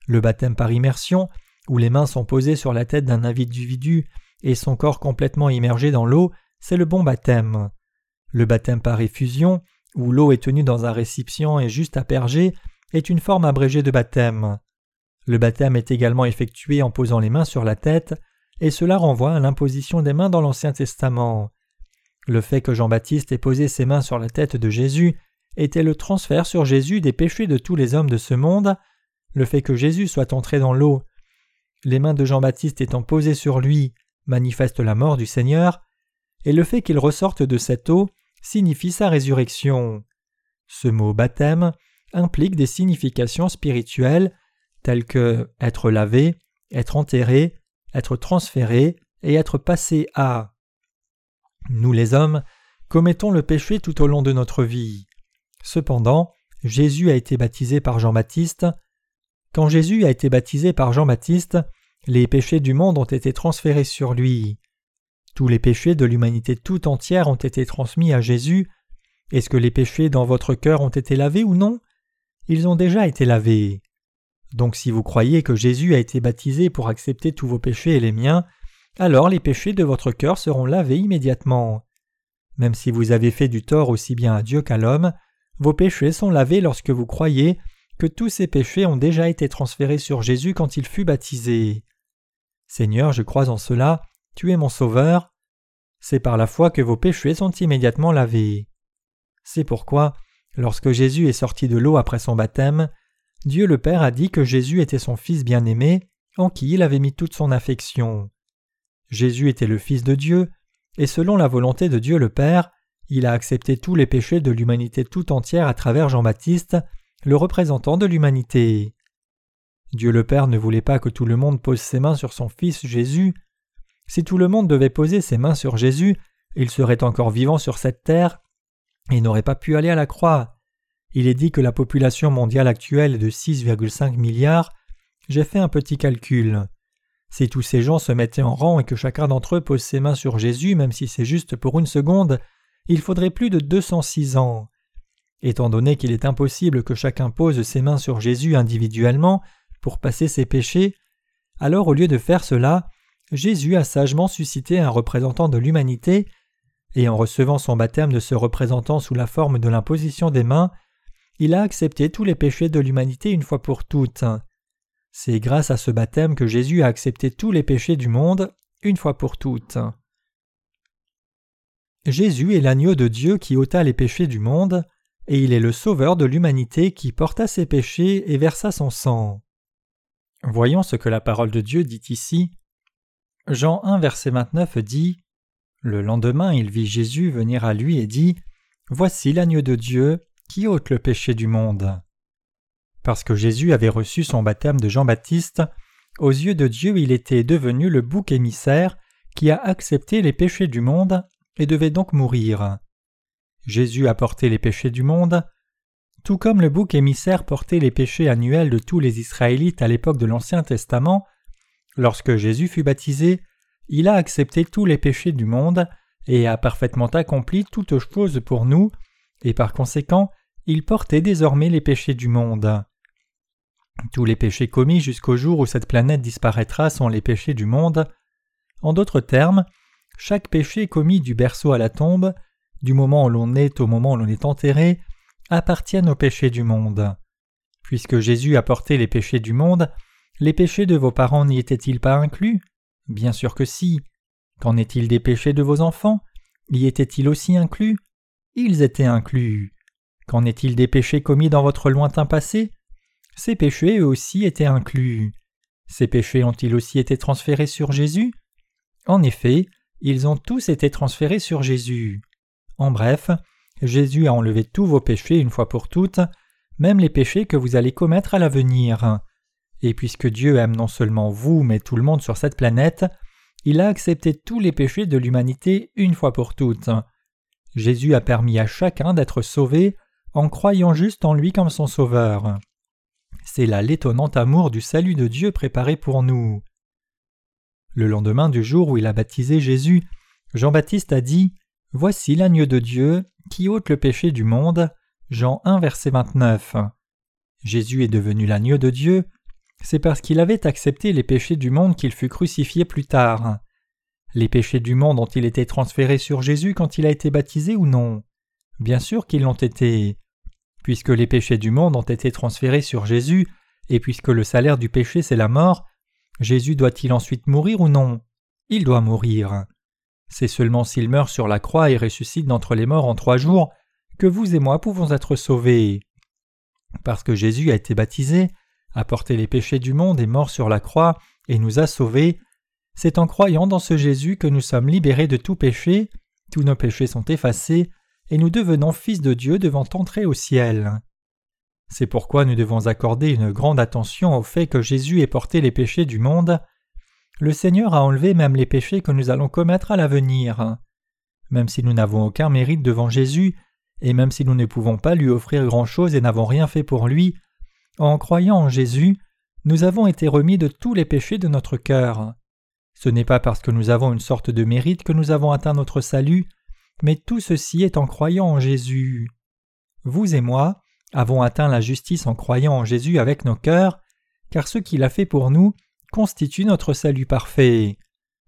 Le baptême par immersion, où les mains sont posées sur la tête d'un individu et son corps complètement immergé dans l'eau, c'est le bon baptême. Le baptême par effusion, où l'eau est tenue dans un récipient et juste aspergée, est une forme abrégée de baptême. Le baptême est également effectué en posant les mains sur la tête, et cela renvoie à l'imposition des mains dans l'Ancien Testament. Le fait que Jean-Baptiste ait posé ses mains sur la tête de Jésus était le transfert sur Jésus des péchés de tous les hommes de ce monde, le fait que Jésus soit entré dans l'eau, les mains de Jean-Baptiste étant posées sur lui, manifeste la mort du Seigneur, et le fait qu'il ressorte de cette eau signifie sa résurrection. Ce mot baptême implique des significations spirituelles telles que être lavé, être enterré, être transféré et être passé à. Nous les hommes commettons le péché tout au long de notre vie. Cependant, Jésus a été baptisé par Jean-Baptiste. Quand Jésus a été baptisé par Jean-Baptiste, les péchés du monde ont été transférés sur lui. Tous les péchés de l'humanité tout entière ont été transmis à Jésus. Est-ce que les péchés dans votre cœur ont été lavés ou non? Ils ont déjà été lavés. Donc si vous croyez que Jésus a été baptisé pour accepter tous vos péchés et les miens, alors les péchés de votre cœur seront lavés immédiatement. Même si vous avez fait du tort aussi bien à Dieu qu'à l'homme, vos péchés sont lavés lorsque vous croyez que tous ces péchés ont déjà été transférés sur Jésus quand il fut baptisé. Seigneur, je crois en cela, tu es mon Sauveur. C'est par la foi que vos péchés sont immédiatement lavés. C'est pourquoi, lorsque Jésus est sorti de l'eau après son baptême, Dieu le Père a dit que Jésus était son Fils bien-aimé, en qui il avait mis toute son affection. Jésus était le Fils de Dieu, et selon la volonté de Dieu le Père, il a accepté tous les péchés de l'humanité tout entière à travers Jean-Baptiste, le représentant de l'humanité. Dieu le Père ne voulait pas que tout le monde pose ses mains sur son Fils Jésus. Si tout le monde devait poser ses mains sur Jésus, il serait encore vivant sur cette terre et n'aurait pas pu aller à la croix. Il est dit que la population mondiale actuelle est de 6,5 milliards. J'ai fait un petit calcul. Si tous ces gens se mettaient en rang et que chacun d'entre eux pose ses mains sur Jésus, même si c'est juste pour une seconde, il faudrait plus de 206 ans. Étant donné qu'il est impossible que chacun pose ses mains sur Jésus individuellement pour passer ses péchés, alors au lieu de faire cela, Jésus a sagement suscité un représentant de l'humanité, et en recevant son baptême de ce représentant sous la forme de l'imposition des mains, il a accepté tous les péchés de l'humanité une fois pour toutes. C'est grâce à ce baptême que Jésus a accepté tous les péchés du monde une fois pour toutes. Jésus est l'agneau de Dieu qui ôta les péchés du monde, et il est le sauveur de l'humanité qui porta ses péchés et versa son sang. Voyons ce que la parole de Dieu dit ici. Jean 1 verset 29 dit Le lendemain il vit Jésus venir à lui et dit Voici l'agneau de Dieu qui ôte le péché du monde. Parce que Jésus avait reçu son baptême de Jean-Baptiste, aux yeux de Dieu il était devenu le bouc émissaire qui a accepté les péchés du monde devait donc mourir. Jésus a porté les péchés du monde, tout comme le bouc émissaire portait les péchés annuels de tous les Israélites à l'époque de l'Ancien Testament, lorsque Jésus fut baptisé, il a accepté tous les péchés du monde et a parfaitement accompli toutes choses pour nous, et par conséquent il portait désormais les péchés du monde. Tous les péchés commis jusqu'au jour où cette planète disparaîtra sont les péchés du monde. En d'autres termes, chaque péché commis du berceau à la tombe, du moment où l'on est au moment où l'on est enterré, appartiennent aux péchés du monde. Puisque Jésus a porté les péchés du monde, les péchés de vos parents n'y étaient-ils pas inclus? Bien sûr que si. Qu'en est-il des péchés de vos enfants? Y étaient-ils aussi inclus? Ils étaient inclus. Qu'en est-il des péchés commis dans votre lointain passé? Ces péchés eux aussi étaient inclus. Ces péchés ont-ils aussi été transférés sur Jésus? En effet, ils ont tous été transférés sur Jésus. En bref, Jésus a enlevé tous vos péchés une fois pour toutes, même les péchés que vous allez commettre à l'avenir. Et puisque Dieu aime non seulement vous, mais tout le monde sur cette planète, il a accepté tous les péchés de l'humanité une fois pour toutes. Jésus a permis à chacun d'être sauvé en croyant juste en lui comme son sauveur. C'est là l'étonnant amour du salut de Dieu préparé pour nous. Le lendemain du jour où il a baptisé Jésus, Jean-Baptiste a dit Voici l'agneau de Dieu qui ôte le péché du monde. Jean 1, verset 29. Jésus est devenu l'agneau de Dieu, c'est parce qu'il avait accepté les péchés du monde qu'il fut crucifié plus tard. Les péchés du monde ont-ils été transférés sur Jésus quand il a été baptisé ou non? Bien sûr qu'ils l'ont été. Puisque les péchés du monde ont été transférés sur Jésus, et puisque le salaire du péché c'est la mort, Jésus doit-il ensuite mourir ou non? Il doit mourir. C'est seulement s'il meurt sur la croix et ressuscite d'entre les morts en trois jours que vous et moi pouvons être sauvés. Parce que Jésus a été baptisé, a porté les péchés du monde et mort sur la croix et nous a sauvés, c'est en croyant dans ce Jésus que nous sommes libérés de tout péché, tous nos péchés sont effacés, et nous devenons fils de Dieu devant entrer au ciel. C'est pourquoi nous devons accorder une grande attention au fait que Jésus ait porté les péchés du monde. Le Seigneur a enlevé même les péchés que nous allons commettre à l'avenir. Même si nous n'avons aucun mérite devant Jésus, et même si nous ne pouvons pas lui offrir grand-chose et n'avons rien fait pour lui, en croyant en Jésus, nous avons été remis de tous les péchés de notre cœur. Ce n'est pas parce que nous avons une sorte de mérite que nous avons atteint notre salut, mais tout ceci est en croyant en Jésus. Vous et moi avons atteint la justice en croyant en Jésus avec nos cœurs, car ce qu'il a fait pour nous constitue notre salut parfait.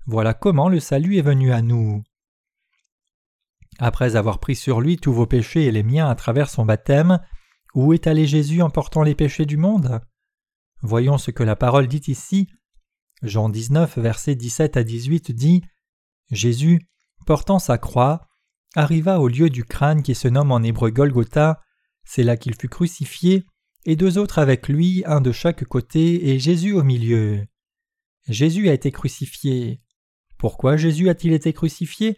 Voilà comment le salut est venu à nous. Après avoir pris sur lui tous vos péchés et les miens à travers son baptême, où est allé Jésus en portant les péchés du monde? Voyons ce que la parole dit ici. Jean 19, versets 17 à 18 dit Jésus, portant sa croix, arriva au lieu du crâne qui se nomme en hébreu Golgotha, c'est là qu'il fut crucifié, et deux autres avec lui, un de chaque côté, et Jésus au milieu. Jésus a été crucifié. Pourquoi Jésus a-t-il été crucifié?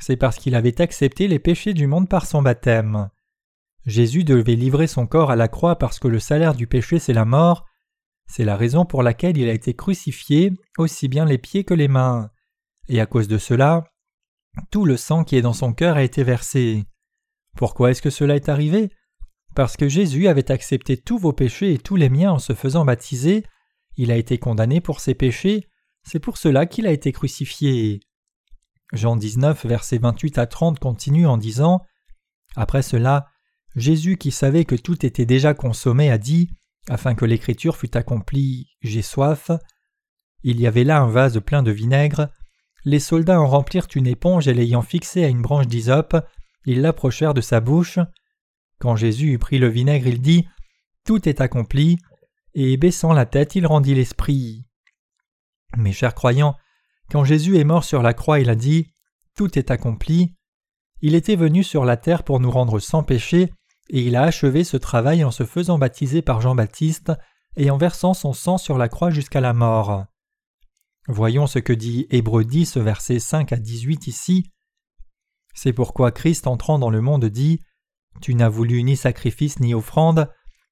C'est parce qu'il avait accepté les péchés du monde par son baptême. Jésus devait livrer son corps à la croix parce que le salaire du péché c'est la mort. C'est la raison pour laquelle il a été crucifié, aussi bien les pieds que les mains. Et à cause de cela, tout le sang qui est dans son cœur a été versé. Pourquoi est-ce que cela est arrivé? Parce que Jésus avait accepté tous vos péchés et tous les miens en se faisant baptiser, il a été condamné pour ses péchés, c'est pour cela qu'il a été crucifié. Jean 19, versets 28 à 30 continue en disant Après cela, Jésus, qui savait que tout était déjà consommé, a dit, afin que l'écriture fût accomplie, J'ai soif. Il y avait là un vase plein de vinaigre. Les soldats en remplirent une éponge et l'ayant fixée à une branche d'hysope, ils l'approchèrent de sa bouche. Quand Jésus eut pris le vinaigre, il dit Tout est accompli, et baissant la tête, il rendit l'esprit. Mes chers croyants, quand Jésus est mort sur la croix, il a dit Tout est accompli. Il était venu sur la terre pour nous rendre sans péché, et il a achevé ce travail en se faisant baptiser par Jean-Baptiste et en versant son sang sur la croix jusqu'à la mort. Voyons ce que dit Hébreu 10, versets 5 à 18 ici. C'est pourquoi Christ entrant dans le monde dit Tu n'as voulu ni sacrifice ni offrande,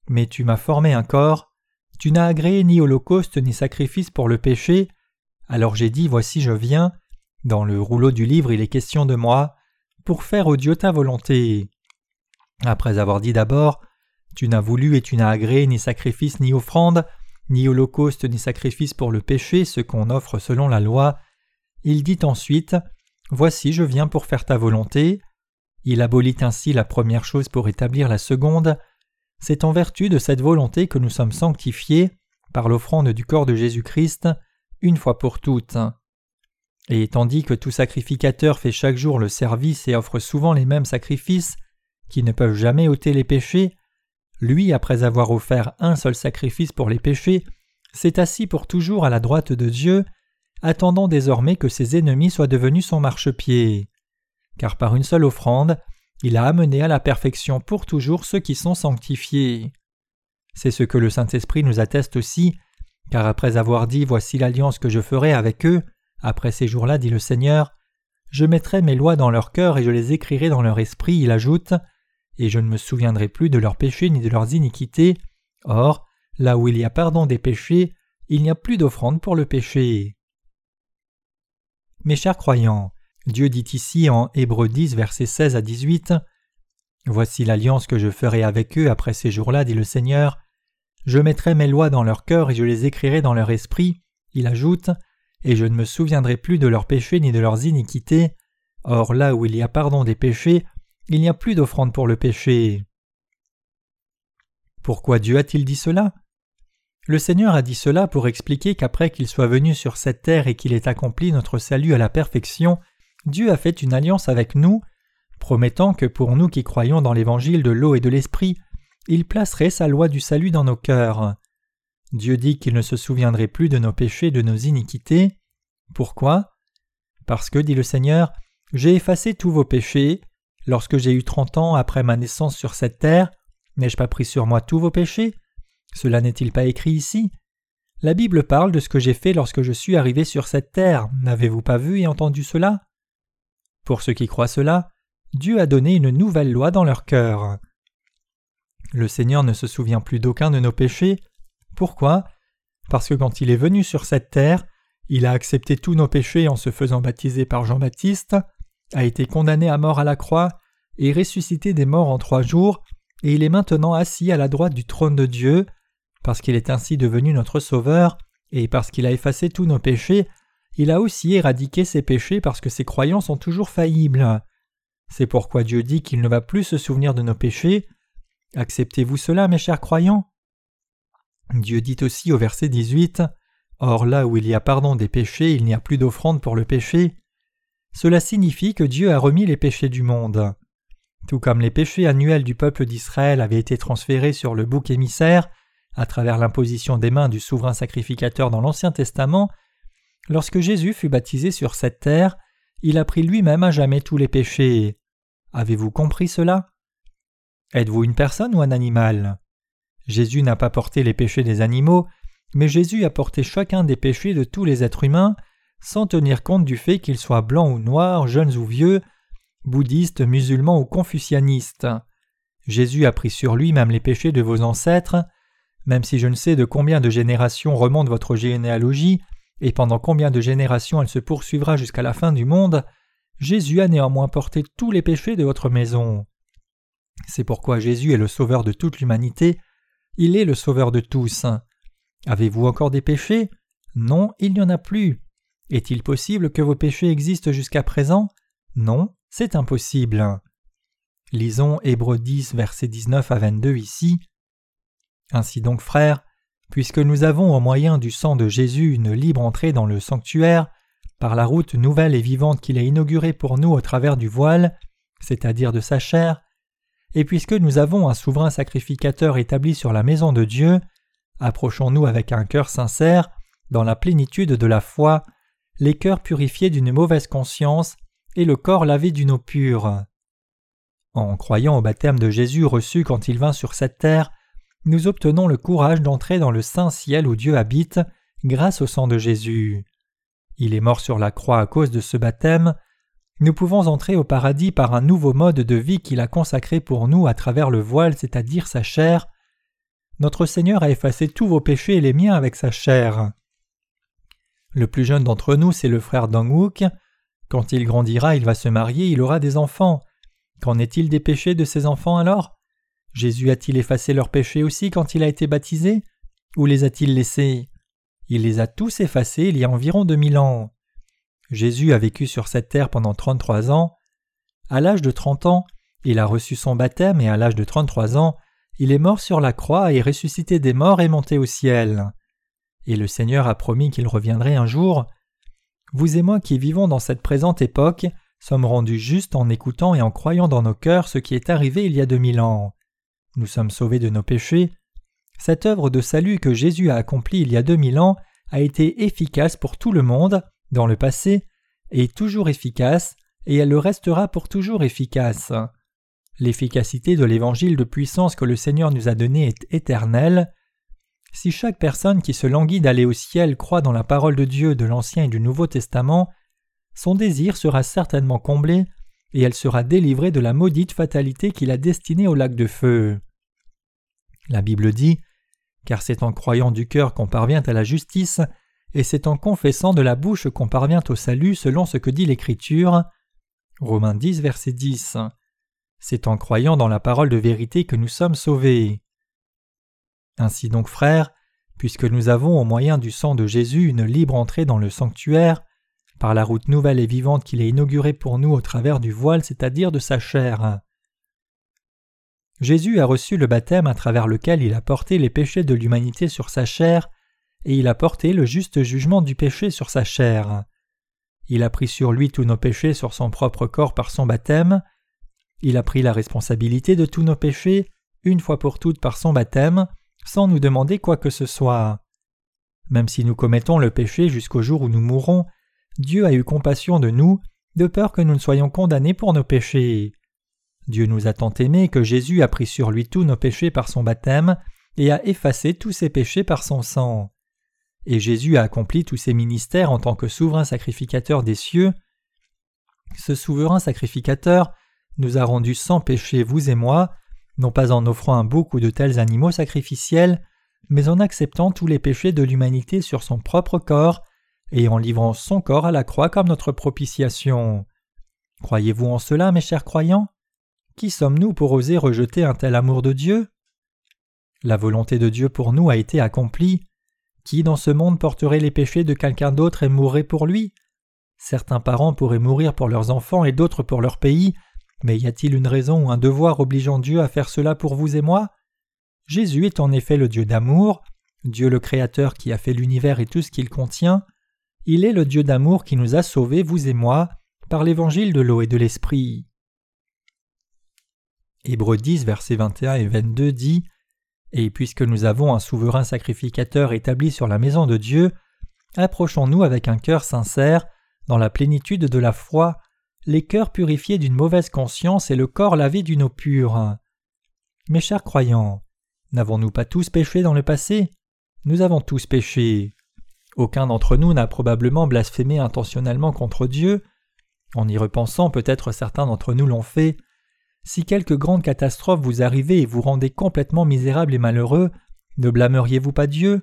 mais tu m'as formé un corps. Tu n'as agréé ni holocauste ni sacrifice pour le péché. Alors j'ai dit Voici je viens. Dans le rouleau du livre il est question de moi, pour faire au Dieu ta volonté. Après avoir dit d'abord Tu n'as voulu et tu n'as agréé ni sacrifice ni offrande, ni holocauste ni sacrifice pour le péché, ce qu'on offre selon la loi, il dit ensuite Voici je viens pour faire ta volonté. Il abolit ainsi la première chose pour établir la seconde. C'est en vertu de cette volonté que nous sommes sanctifiés par l'offrande du corps de Jésus-Christ, une fois pour toutes. Et tandis que tout sacrificateur fait chaque jour le service et offre souvent les mêmes sacrifices, qui ne peuvent jamais ôter les péchés, lui, après avoir offert un seul sacrifice pour les péchés, s'est assis pour toujours à la droite de Dieu, attendant désormais que ses ennemis soient devenus son marchepied. Car par une seule offrande, il a amené à la perfection pour toujours ceux qui sont sanctifiés. C'est ce que le Saint-Esprit nous atteste aussi, car après avoir dit Voici l'alliance que je ferai avec eux, après ces jours-là, dit le Seigneur, Je mettrai mes lois dans leur cœur et je les écrirai dans leur esprit, il ajoute, et je ne me souviendrai plus de leurs péchés ni de leurs iniquités. Or, là où il y a pardon des péchés, il n'y a plus d'offrande pour le péché. Mes chers croyants, Dieu dit ici en Hébreux 10, versets 16 à 18 Voici l'alliance que je ferai avec eux après ces jours-là, dit le Seigneur. Je mettrai mes lois dans leur cœur et je les écrirai dans leur esprit. Il ajoute Et je ne me souviendrai plus de leurs péchés ni de leurs iniquités. Or là où il y a pardon des péchés, il n'y a plus d'offrande pour le péché. Pourquoi Dieu a-t-il dit cela? Le Seigneur a dit cela pour expliquer qu'après qu'il soit venu sur cette terre et qu'il ait accompli notre salut à la perfection, Dieu a fait une alliance avec nous, promettant que pour nous qui croyons dans l'évangile de l'eau et de l'esprit, il placerait sa loi du salut dans nos cœurs. Dieu dit qu'il ne se souviendrait plus de nos péchés, de nos iniquités. Pourquoi? Parce que, dit le Seigneur, j'ai effacé tous vos péchés. Lorsque j'ai eu trente ans après ma naissance sur cette terre, n'ai-je pas pris sur moi tous vos péchés? Cela n'est-il pas écrit ici? La Bible parle de ce que j'ai fait lorsque je suis arrivé sur cette terre. N'avez-vous pas vu et entendu cela? Pour ceux qui croient cela, Dieu a donné une nouvelle loi dans leur cœur. Le Seigneur ne se souvient plus d'aucun de nos péchés. Pourquoi? Parce que quand il est venu sur cette terre, il a accepté tous nos péchés en se faisant baptiser par Jean-Baptiste, a été condamné à mort à la croix, et ressuscité des morts en trois jours, et il est maintenant assis à la droite du trône de Dieu, parce qu'il est ainsi devenu notre Sauveur, et parce qu'il a effacé tous nos péchés, il a aussi éradiqué ses péchés parce que ses croyants sont toujours faillibles. C'est pourquoi Dieu dit qu'il ne va plus se souvenir de nos péchés. Acceptez-vous cela, mes chers croyants? Dieu dit aussi au verset 18 Or là où il y a pardon des péchés, il n'y a plus d'offrande pour le péché. Cela signifie que Dieu a remis les péchés du monde. Tout comme les péchés annuels du peuple d'Israël avaient été transférés sur le bouc émissaire, à travers l'imposition des mains du souverain sacrificateur dans l'Ancien Testament, lorsque Jésus fut baptisé sur cette terre, il a pris lui-même à jamais tous les péchés. Avez-vous compris cela? Êtes-vous une personne ou un animal? Jésus n'a pas porté les péchés des animaux, mais Jésus a porté chacun des péchés de tous les êtres humains, sans tenir compte du fait qu'ils soient blancs ou noirs, jeunes ou vieux, bouddhistes, musulmans ou confucianistes. Jésus a pris sur lui même les péchés de vos ancêtres. Même si je ne sais de combien de générations remonte votre généalogie, et pendant combien de générations elle se poursuivra jusqu'à la fin du monde, Jésus a néanmoins porté tous les péchés de votre maison. C'est pourquoi Jésus est le sauveur de toute l'humanité, il est le sauveur de tous. Avez-vous encore des péchés? Non, il n'y en a plus. Est-il possible que vos péchés existent jusqu'à présent? Non, c'est impossible. Lisons Hébreux 10, versets 19 à 22 ici. Ainsi donc, frères, puisque nous avons au moyen du sang de Jésus une libre entrée dans le sanctuaire, par la route nouvelle et vivante qu'il a inaugurée pour nous au travers du voile, c'est-à-dire de sa chair, et puisque nous avons un souverain sacrificateur établi sur la maison de Dieu, approchons-nous avec un cœur sincère, dans la plénitude de la foi, les cœurs purifiés d'une mauvaise conscience et le corps lavé d'une eau pure. En croyant au baptême de Jésus reçu quand il vint sur cette terre, nous obtenons le courage d'entrer dans le saint ciel où Dieu habite grâce au sang de Jésus. Il est mort sur la croix à cause de ce baptême. Nous pouvons entrer au paradis par un nouveau mode de vie qu'il a consacré pour nous à travers le voile, c'est-à-dire sa chair. Notre Seigneur a effacé tous vos péchés et les miens avec sa chair. Le plus jeune d'entre nous, c'est le frère Dangwook. Quand il grandira, il va se marier, il aura des enfants. Qu'en est-il des péchés de ses enfants alors? Jésus a-t-il effacé leurs péchés aussi quand il a été baptisé? Ou les a-t-il laissés? Il les a tous effacés il y a environ deux mille ans. Jésus a vécu sur cette terre pendant trente-trois ans. À l'âge de trente ans, il a reçu son baptême et à l'âge de trente-trois ans, il est mort sur la croix et ressuscité des morts et monté au ciel. Et le Seigneur a promis qu'il reviendrait un jour. Vous et moi qui vivons dans cette présente époque sommes rendus justes en écoutant et en croyant dans nos cœurs ce qui est arrivé il y a deux mille ans nous sommes sauvés de nos péchés, cette œuvre de salut que Jésus a accomplie il y a deux mille ans a été efficace pour tout le monde, dans le passé, est toujours efficace, et elle le restera pour toujours efficace. L'efficacité de l'évangile de puissance que le Seigneur nous a donné est éternelle. Si chaque personne qui se languit d'aller au ciel croit dans la parole de Dieu de l'Ancien et du Nouveau Testament, son désir sera certainement comblé, et elle sera délivrée de la maudite fatalité qu'il a destinée au lac de feu. La Bible dit Car c'est en croyant du cœur qu'on parvient à la justice, et c'est en confessant de la bouche qu'on parvient au salut selon ce que dit l'Écriture. Romains 10, verset 10. C'est en croyant dans la parole de vérité que nous sommes sauvés. Ainsi donc, frères, puisque nous avons au moyen du sang de Jésus une libre entrée dans le sanctuaire, par la route nouvelle et vivante qu'il a inaugurée pour nous au travers du voile, c'est-à-dire de sa chair. Jésus a reçu le baptême à travers lequel il a porté les péchés de l'humanité sur sa chair, et il a porté le juste jugement du péché sur sa chair. Il a pris sur lui tous nos péchés sur son propre corps par son baptême, il a pris la responsabilité de tous nos péchés, une fois pour toutes par son baptême, sans nous demander quoi que ce soit. Même si nous commettons le péché jusqu'au jour où nous mourrons, Dieu a eu compassion de nous, de peur que nous ne soyons condamnés pour nos péchés. Dieu nous a tant aimés que Jésus a pris sur lui tous nos péchés par son baptême et a effacé tous ses péchés par son sang. Et Jésus a accompli tous ses ministères en tant que souverain sacrificateur des cieux. Ce souverain sacrificateur nous a rendus sans péché, vous et moi, non pas en offrant un bouc ou de tels animaux sacrificiels, mais en acceptant tous les péchés de l'humanité sur son propre corps et en livrant son corps à la croix comme notre propitiation. Croyez-vous en cela, mes chers croyants? Qui sommes-nous pour oser rejeter un tel amour de Dieu? La volonté de Dieu pour nous a été accomplie. Qui dans ce monde porterait les péchés de quelqu'un d'autre et mourrait pour lui? Certains parents pourraient mourir pour leurs enfants et d'autres pour leur pays, mais y a-t-il une raison ou un devoir obligeant Dieu à faire cela pour vous et moi? Jésus est en effet le Dieu d'amour, Dieu le Créateur qui a fait l'univers et tout ce qu'il contient. Il est le Dieu d'amour qui nous a sauvés, vous et moi, par l'évangile de l'eau et de l'esprit. Hébreux 10, versets 21 et 22 dit Et puisque nous avons un souverain sacrificateur établi sur la maison de Dieu, approchons-nous avec un cœur sincère, dans la plénitude de la foi, les cœurs purifiés d'une mauvaise conscience et le corps lavé d'une eau pure. Mes chers croyants, n'avons-nous pas tous péché dans le passé? Nous avons tous péché. Aucun d'entre nous n'a probablement blasphémé intentionnellement contre Dieu. En y repensant, peut-être certains d'entre nous l'ont fait. Si quelque grande catastrophe vous arrivait et vous rendait complètement misérable et malheureux, ne blâmeriez-vous pas Dieu?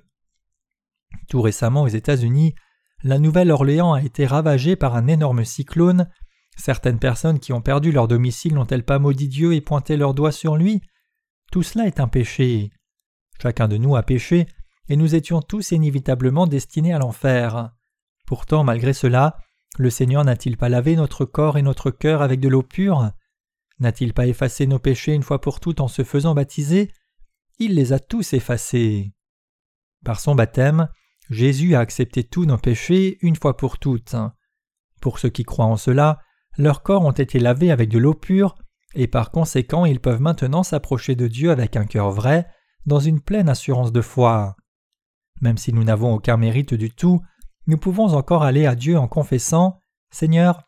Tout récemment aux États-Unis, la Nouvelle-Orléans a été ravagée par un énorme cyclone Certaines personnes qui ont perdu leur domicile n'ont-elles pas maudit Dieu et pointé leurs doigts sur lui? Tout cela est un péché. Chacun de nous a péché, et nous étions tous inévitablement destinés à l'enfer. Pourtant, malgré cela, le Seigneur n'a-t-il pas lavé notre corps et notre cœur avec de l'eau pure? N'a-t-il pas effacé nos péchés une fois pour toutes en se faisant baptiser? Il les a tous effacés. Par son baptême, Jésus a accepté tous nos péchés une fois pour toutes. Pour ceux qui croient en cela, leurs corps ont été lavés avec de l'eau pure, et par conséquent ils peuvent maintenant s'approcher de Dieu avec un cœur vrai, dans une pleine assurance de foi. Même si nous n'avons aucun mérite du tout, nous pouvons encore aller à Dieu en confessant Seigneur,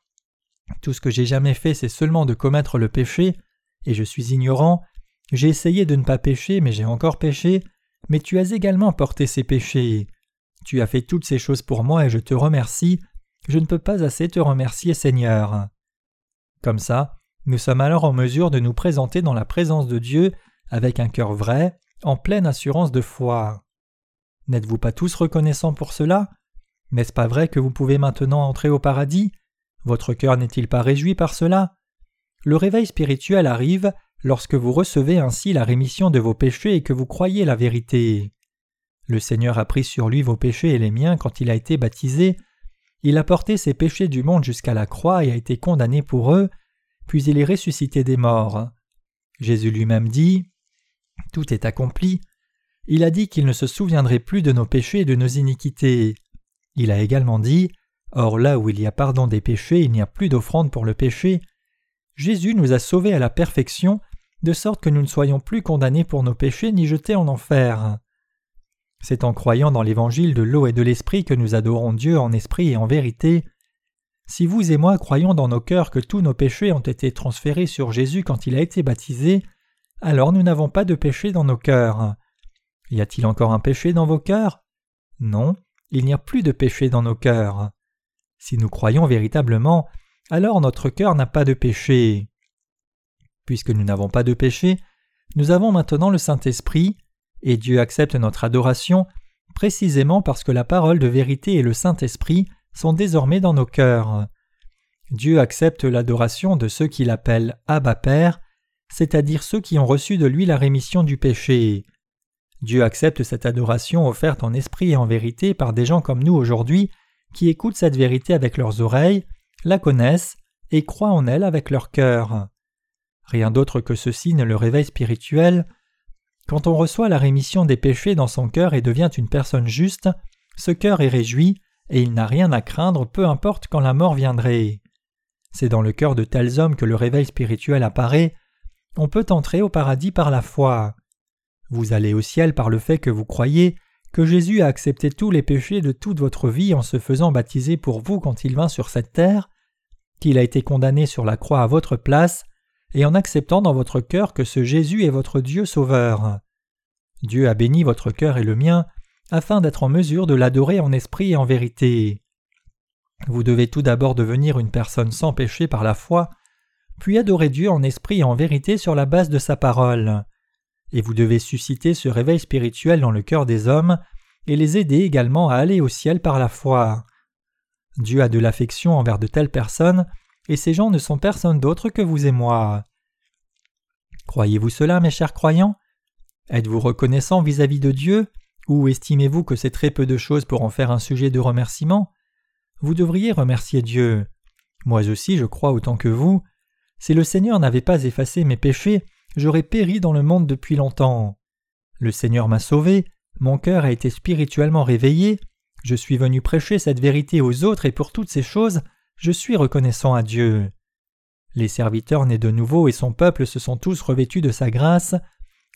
tout ce que j'ai jamais fait, c'est seulement de commettre le péché, et je suis ignorant, j'ai essayé de ne pas pécher, mais j'ai encore péché, mais tu as également porté ces péchés. Tu as fait toutes ces choses pour moi et je te remercie, je ne peux pas assez te remercier Seigneur. Comme ça, nous sommes alors en mesure de nous présenter dans la présence de Dieu avec un cœur vrai, en pleine assurance de foi. N'êtes-vous pas tous reconnaissants pour cela? N'est-ce pas vrai que vous pouvez maintenant entrer au paradis? Votre cœur n'est-il pas réjoui par cela? Le réveil spirituel arrive lorsque vous recevez ainsi la rémission de vos péchés et que vous croyez la vérité. Le Seigneur a pris sur lui vos péchés et les miens quand il a été baptisé, il a porté ses péchés du monde jusqu'à la croix et a été condamné pour eux, puis il est ressuscité des morts. Jésus lui-même dit Tout est accompli. Il a dit qu'il ne se souviendrait plus de nos péchés et de nos iniquités. Il a également dit Or là où il y a pardon des péchés, il n'y a plus d'offrande pour le péché. Jésus nous a sauvés à la perfection, de sorte que nous ne soyons plus condamnés pour nos péchés ni jetés en enfer. C'est en croyant dans l'évangile de l'eau et de l'esprit que nous adorons Dieu en esprit et en vérité. Si vous et moi croyons dans nos cœurs que tous nos péchés ont été transférés sur Jésus quand il a été baptisé, alors nous n'avons pas de péché dans nos cœurs. Y a-t-il encore un péché dans vos cœurs? Non, il n'y a plus de péché dans nos cœurs. Si nous croyons véritablement, alors notre cœur n'a pas de péché. Puisque nous n'avons pas de péché, nous avons maintenant le Saint-Esprit, et Dieu accepte notre adoration précisément parce que la parole de vérité et le Saint-Esprit sont désormais dans nos cœurs. Dieu accepte l'adoration de ceux qui l'appellent Abba Père, c'est-à-dire ceux qui ont reçu de lui la rémission du péché. Dieu accepte cette adoration offerte en esprit et en vérité par des gens comme nous aujourd'hui qui écoutent cette vérité avec leurs oreilles, la connaissent et croient en elle avec leur cœur. Rien d'autre que ceci ne le réveille spirituel. Quand on reçoit la rémission des péchés dans son cœur et devient une personne juste, ce cœur est réjoui et il n'a rien à craindre peu importe quand la mort viendrait. C'est dans le cœur de tels hommes que le réveil spirituel apparaît. On peut entrer au paradis par la foi. Vous allez au ciel par le fait que vous croyez que Jésus a accepté tous les péchés de toute votre vie en se faisant baptiser pour vous quand il vint sur cette terre, qu'il a été condamné sur la croix à votre place, et en acceptant dans votre cœur que ce Jésus est votre Dieu sauveur. Dieu a béni votre cœur et le mien, afin d'être en mesure de l'adorer en esprit et en vérité. Vous devez tout d'abord devenir une personne sans péché par la foi, puis adorer Dieu en esprit et en vérité sur la base de sa parole et vous devez susciter ce réveil spirituel dans le cœur des hommes et les aider également à aller au ciel par la foi. Dieu a de l'affection envers de telles personnes, et ces gens ne sont personne d'autre que vous et moi. Croyez-vous cela, mes chers croyants? Êtes-vous reconnaissant vis-à-vis de Dieu, ou estimez-vous que c'est très peu de choses pour en faire un sujet de remerciement? Vous devriez remercier Dieu. Moi aussi, je crois autant que vous. Si le Seigneur n'avait pas effacé mes péchés, j'aurais péri dans le monde depuis longtemps. Le Seigneur m'a sauvé, mon cœur a été spirituellement réveillé, je suis venu prêcher cette vérité aux autres et pour toutes ces choses, je suis reconnaissant à Dieu. Les serviteurs nés de nouveau et son peuple se sont tous revêtus de sa grâce.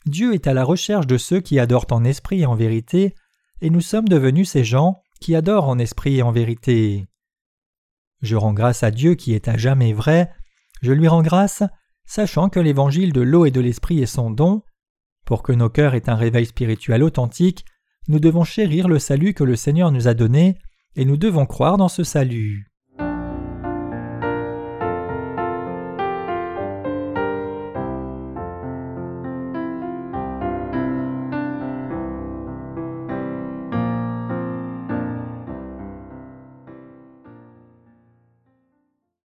Dieu est à la recherche de ceux qui adorent en esprit et en vérité, et nous sommes devenus ces gens qui adorent en esprit et en vérité. Je rends grâce à Dieu qui est à jamais vrai, je lui rends grâce sachant que l'évangile de l'eau et de l'esprit est son don, pour que nos cœurs aient un réveil spirituel authentique, nous devons chérir le salut que le Seigneur nous a donné, et nous devons croire dans ce salut.